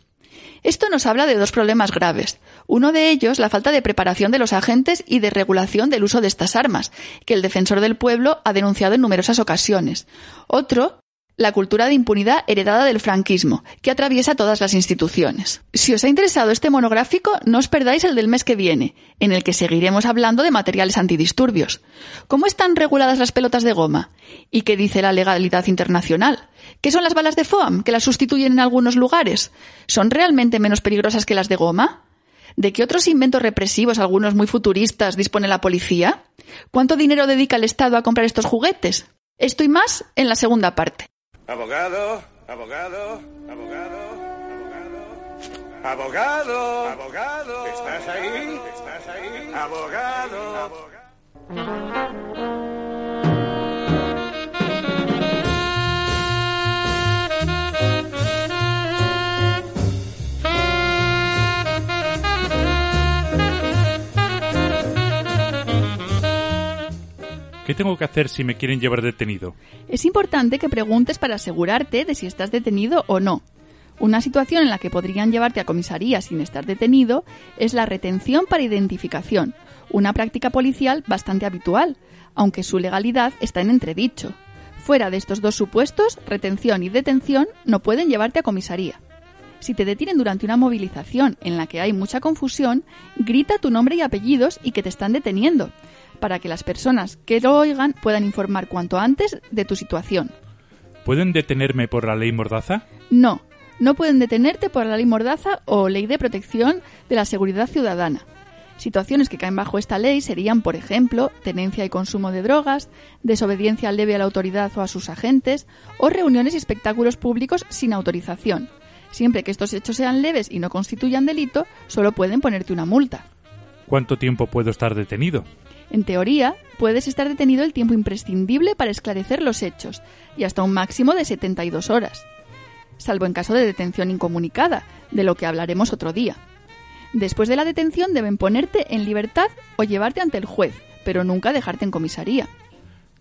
Esto nos habla de dos problemas graves. Uno de ellos, la falta de preparación de los agentes y de regulación del uso de estas armas, que el defensor del pueblo ha denunciado en numerosas ocasiones. Otro, la cultura de impunidad heredada del franquismo, que atraviesa todas las instituciones. Si os ha interesado este monográfico, no os perdáis el del mes que viene, en el que seguiremos hablando de materiales antidisturbios. ¿Cómo están reguladas las pelotas de goma? ¿Y qué dice la legalidad internacional? ¿Qué son las balas de foam, que las sustituyen en algunos lugares? ¿Son realmente menos peligrosas que las de goma? ¿De qué otros inventos represivos, algunos muy futuristas, dispone la policía? ¿Cuánto dinero dedica el Estado a comprar estos juguetes? Esto y más en la segunda parte. Abogado, abogado, abogado, abogado. Abogado, abogado. ¿Estás ahí? ¿Estás ahí? Abogado. ¿Qué tengo que hacer si me quieren llevar detenido? Es importante que preguntes para asegurarte de si estás detenido o no. Una situación en la que podrían llevarte a comisaría sin estar detenido es la retención para identificación, una práctica policial bastante habitual, aunque su legalidad está en entredicho. Fuera de estos dos supuestos, retención y detención no pueden llevarte a comisaría. Si te detienen durante una movilización en la que hay mucha confusión, grita tu nombre y apellidos y que te están deteniendo, para que las personas que lo oigan puedan informar cuanto antes de tu situación. ¿Pueden detenerme por la ley Mordaza? No, no pueden detenerte por la ley Mordaza o ley de protección de la seguridad ciudadana. Situaciones que caen bajo esta ley serían, por ejemplo, tenencia y consumo de drogas, desobediencia leve a la autoridad o a sus agentes, o reuniones y espectáculos públicos sin autorización. Siempre que estos hechos sean leves y no constituyan delito, solo pueden ponerte una multa. ¿Cuánto tiempo puedo estar detenido? En teoría, puedes estar detenido el tiempo imprescindible para esclarecer los hechos, y hasta un máximo de 72 horas, salvo en caso de detención incomunicada, de lo que hablaremos otro día. Después de la detención deben ponerte en libertad o llevarte ante el juez, pero nunca dejarte en comisaría.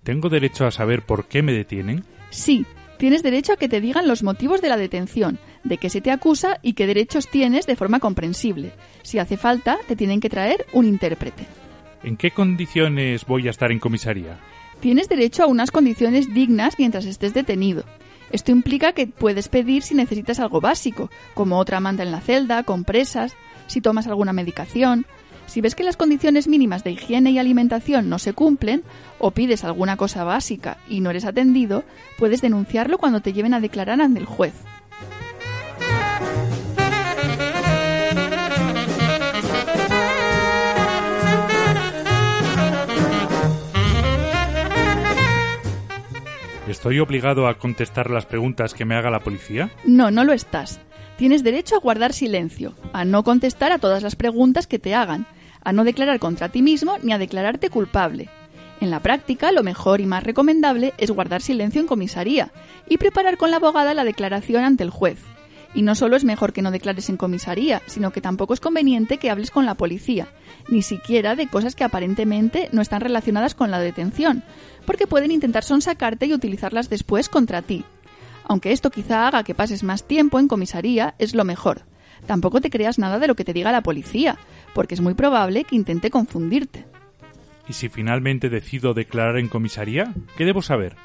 ¿Tengo derecho a saber por qué me detienen? Sí, tienes derecho a que te digan los motivos de la detención, de qué se te acusa y qué derechos tienes de forma comprensible. Si hace falta, te tienen que traer un intérprete. ¿En qué condiciones voy a estar en comisaría? Tienes derecho a unas condiciones dignas mientras estés detenido. Esto implica que puedes pedir si necesitas algo básico, como otra manta en la celda, compresas, si tomas alguna medicación. Si ves que las condiciones mínimas de higiene y alimentación no se cumplen, o pides alguna cosa básica y no eres atendido, puedes denunciarlo cuando te lleven a declarar ante el juez. ¿Estoy obligado a contestar las preguntas que me haga la policía? No, no lo estás. Tienes derecho a guardar silencio, a no contestar a todas las preguntas que te hagan, a no declarar contra ti mismo ni a declararte culpable. En la práctica, lo mejor y más recomendable es guardar silencio en comisaría y preparar con la abogada la declaración ante el juez. Y no solo es mejor que no declares en comisaría, sino que tampoco es conveniente que hables con la policía, ni siquiera de cosas que aparentemente no están relacionadas con la detención, porque pueden intentar sonsacarte y utilizarlas después contra ti. Aunque esto quizá haga que pases más tiempo en comisaría, es lo mejor. Tampoco te creas nada de lo que te diga la policía, porque es muy probable que intente confundirte. ¿Y si finalmente decido declarar en comisaría? ¿Qué debo saber?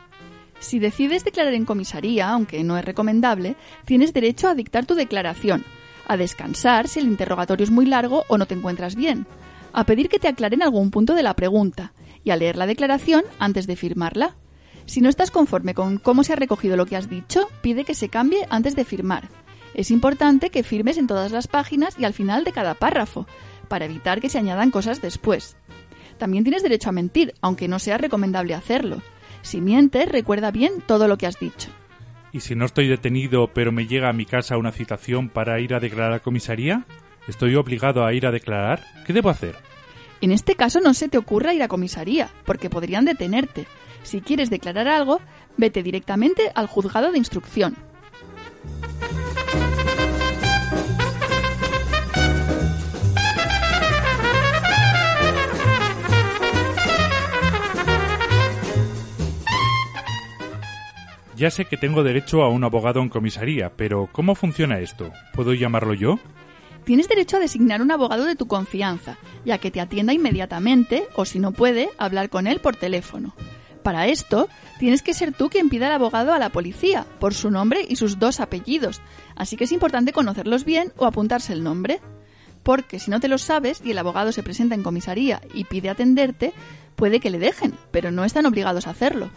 Si decides declarar en comisaría, aunque no es recomendable, tienes derecho a dictar tu declaración, a descansar si el interrogatorio es muy largo o no te encuentras bien, a pedir que te aclaren algún punto de la pregunta y a leer la declaración antes de firmarla. Si no estás conforme con cómo se ha recogido lo que has dicho, pide que se cambie antes de firmar. Es importante que firmes en todas las páginas y al final de cada párrafo, para evitar que se añadan cosas después. También tienes derecho a mentir, aunque no sea recomendable hacerlo. Si mientes, recuerda bien todo lo que has dicho. ¿Y si no estoy detenido, pero me llega a mi casa una citación para ir a declarar a comisaría? ¿Estoy obligado a ir a declarar? ¿Qué debo hacer? En este caso no se te ocurra ir a comisaría, porque podrían detenerte. Si quieres declarar algo, vete directamente al juzgado de instrucción. Ya sé que tengo derecho a un abogado en comisaría, pero ¿cómo funciona esto? ¿Puedo llamarlo yo? Tienes derecho a designar un abogado de tu confianza, ya que te atienda inmediatamente o, si no puede, hablar con él por teléfono. Para esto, tienes que ser tú quien pida al abogado a la policía, por su nombre y sus dos apellidos, así que es importante conocerlos bien o apuntarse el nombre. Porque si no te lo sabes y el abogado se presenta en comisaría y pide atenderte, puede que le dejen, pero no están obligados a hacerlo.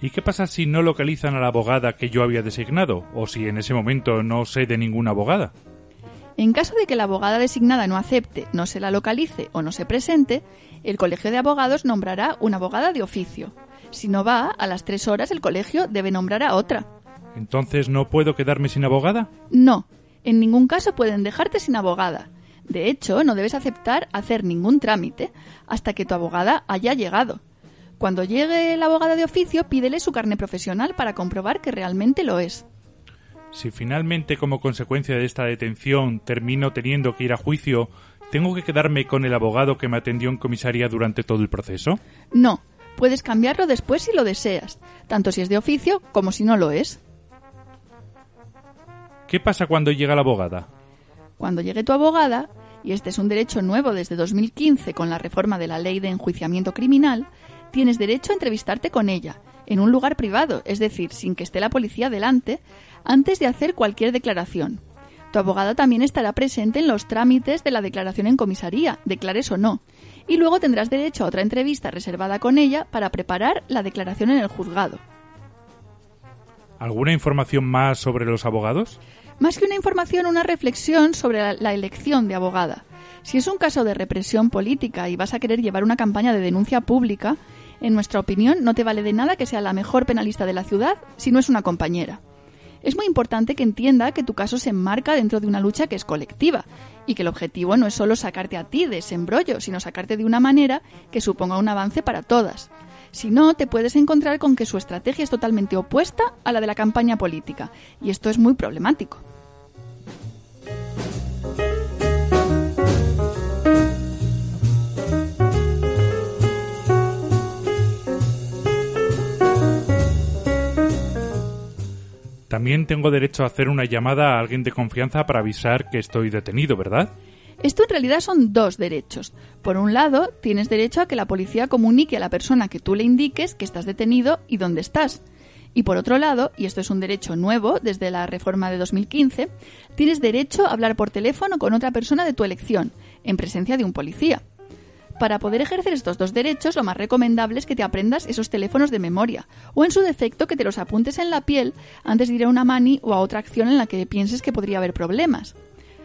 ¿Y qué pasa si no localizan a la abogada que yo había designado? ¿O si en ese momento no sé de ninguna abogada? En caso de que la abogada designada no acepte, no se la localice o no se presente, el Colegio de Abogados nombrará una abogada de oficio. Si no va, a las tres horas el colegio debe nombrar a otra. ¿Entonces no puedo quedarme sin abogada? No, en ningún caso pueden dejarte sin abogada. De hecho, no debes aceptar hacer ningún trámite hasta que tu abogada haya llegado. Cuando llegue la abogada de oficio, pídele su carne profesional para comprobar que realmente lo es. Si finalmente, como consecuencia de esta detención, termino teniendo que ir a juicio, ¿tengo que quedarme con el abogado que me atendió en comisaría durante todo el proceso? No, puedes cambiarlo después si lo deseas, tanto si es de oficio como si no lo es. ¿Qué pasa cuando llega la abogada? Cuando llegue tu abogada, y este es un derecho nuevo desde 2015 con la reforma de la ley de enjuiciamiento criminal, tienes derecho a entrevistarte con ella, en un lugar privado, es decir, sin que esté la policía delante, antes de hacer cualquier declaración. Tu abogada también estará presente en los trámites de la declaración en comisaría, declares o no, y luego tendrás derecho a otra entrevista reservada con ella para preparar la declaración en el juzgado. ¿Alguna información más sobre los abogados? Más que una información, una reflexión sobre la, elección de abogada. Si es un caso de represión política y vas a querer llevar una campaña de denuncia pública, en nuestra opinión, no te vale de nada que sea la mejor penalista de la ciudad si no es una compañera. Es muy importante que entienda que tu caso se enmarca dentro de una lucha que es colectiva y que el objetivo no es solo sacarte a ti de ese embrollo, sino sacarte de una manera que suponga un avance para todas. Si no, te puedes encontrar con que su estrategia es totalmente opuesta a la de la campaña política, y esto es muy problemático. También tengo derecho a hacer una llamada a alguien de confianza para avisar que estoy detenido, ¿verdad? Esto en realidad son dos derechos. Por un lado, tienes derecho a que la policía comunique a la persona que tú le indiques que estás detenido y dónde estás. Y por otro lado, y esto es un derecho nuevo desde la reforma de 2015, tienes derecho a hablar por teléfono con otra persona de tu elección, en presencia de un policía. Para poder ejercer estos dos derechos, lo más recomendable es que te aprendas esos teléfonos de memoria, o en su defecto que te los apuntes en la piel antes de ir a una mani o a otra acción en la que pienses que podría haber problemas.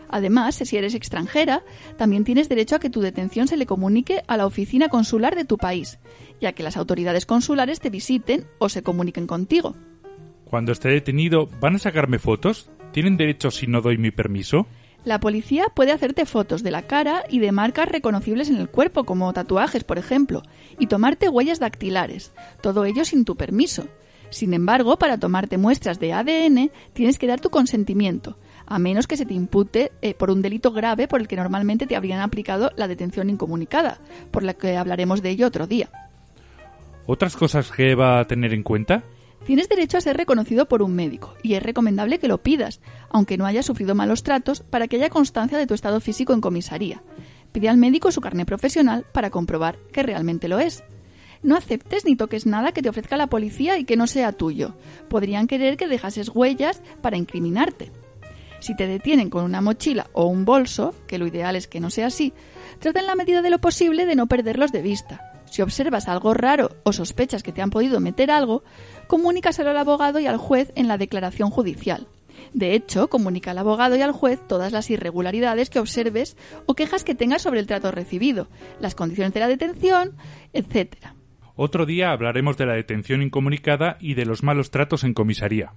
Además, si eres extranjera, también tienes derecho a que tu detención se le comunique a la oficina consular de tu país, ya que las autoridades consulares te visiten o se comuniquen contigo. Cuando esté detenido, ¿van a sacarme fotos? ¿Tienen derecho si no doy mi permiso? La policía puede hacerte fotos de la cara y de marcas reconocibles en el cuerpo, como tatuajes, por ejemplo, y tomarte huellas dactilares, todo ello sin tu permiso. Sin embargo, para tomarte muestras de ADN tienes que dar tu consentimiento, a menos que se te impute eh, por un delito grave por el que normalmente te habrían aplicado la detención incomunicada, por la que hablaremos de ello otro día. ¿Otras cosas que va a tener en cuenta? Tienes derecho a ser reconocido por un médico y es recomendable que lo pidas, aunque no hayas sufrido malos tratos, para que haya constancia de tu estado físico en comisaría. Pide al médico su carnet profesional para comprobar que realmente lo es. No aceptes ni toques nada que te ofrezca la policía y que no sea tuyo. Podrían querer que dejases huellas para incriminarte. Si te detienen con una mochila o un bolso, que lo ideal es que no sea así, trata en la medida de lo posible de no perderlos de vista. Si observas algo raro o sospechas que te han podido meter algo, comunícaselo al abogado y al juez en la declaración judicial. De hecho, comunica al abogado y al juez todas las irregularidades que observes o quejas que tengas sobre el trato recibido, las condiciones de la detención, etc. Otro día hablaremos de la detención incomunicada y de los malos tratos en comisaría.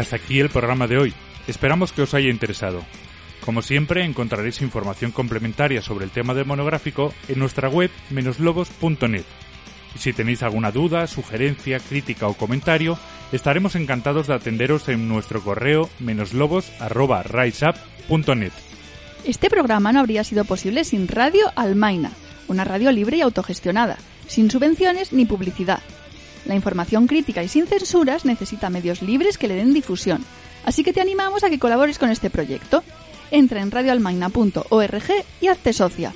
Hasta aquí el programa de hoy. Esperamos que os haya interesado. Como siempre, encontraréis información complementaria sobre el tema del monográfico en nuestra web menoslobos.net. Y si tenéis alguna duda, sugerencia, crítica o comentario, estaremos encantados de atenderos en nuestro correo menoslobos.riseup.net. Este programa no habría sido posible sin Radio Almaina, una radio libre y autogestionada, sin subvenciones ni publicidad. La información crítica y sin censuras necesita medios libres que le den difusión, así que te animamos a que colabores con este proyecto. Entra en radioalmaina.org y hazte socia.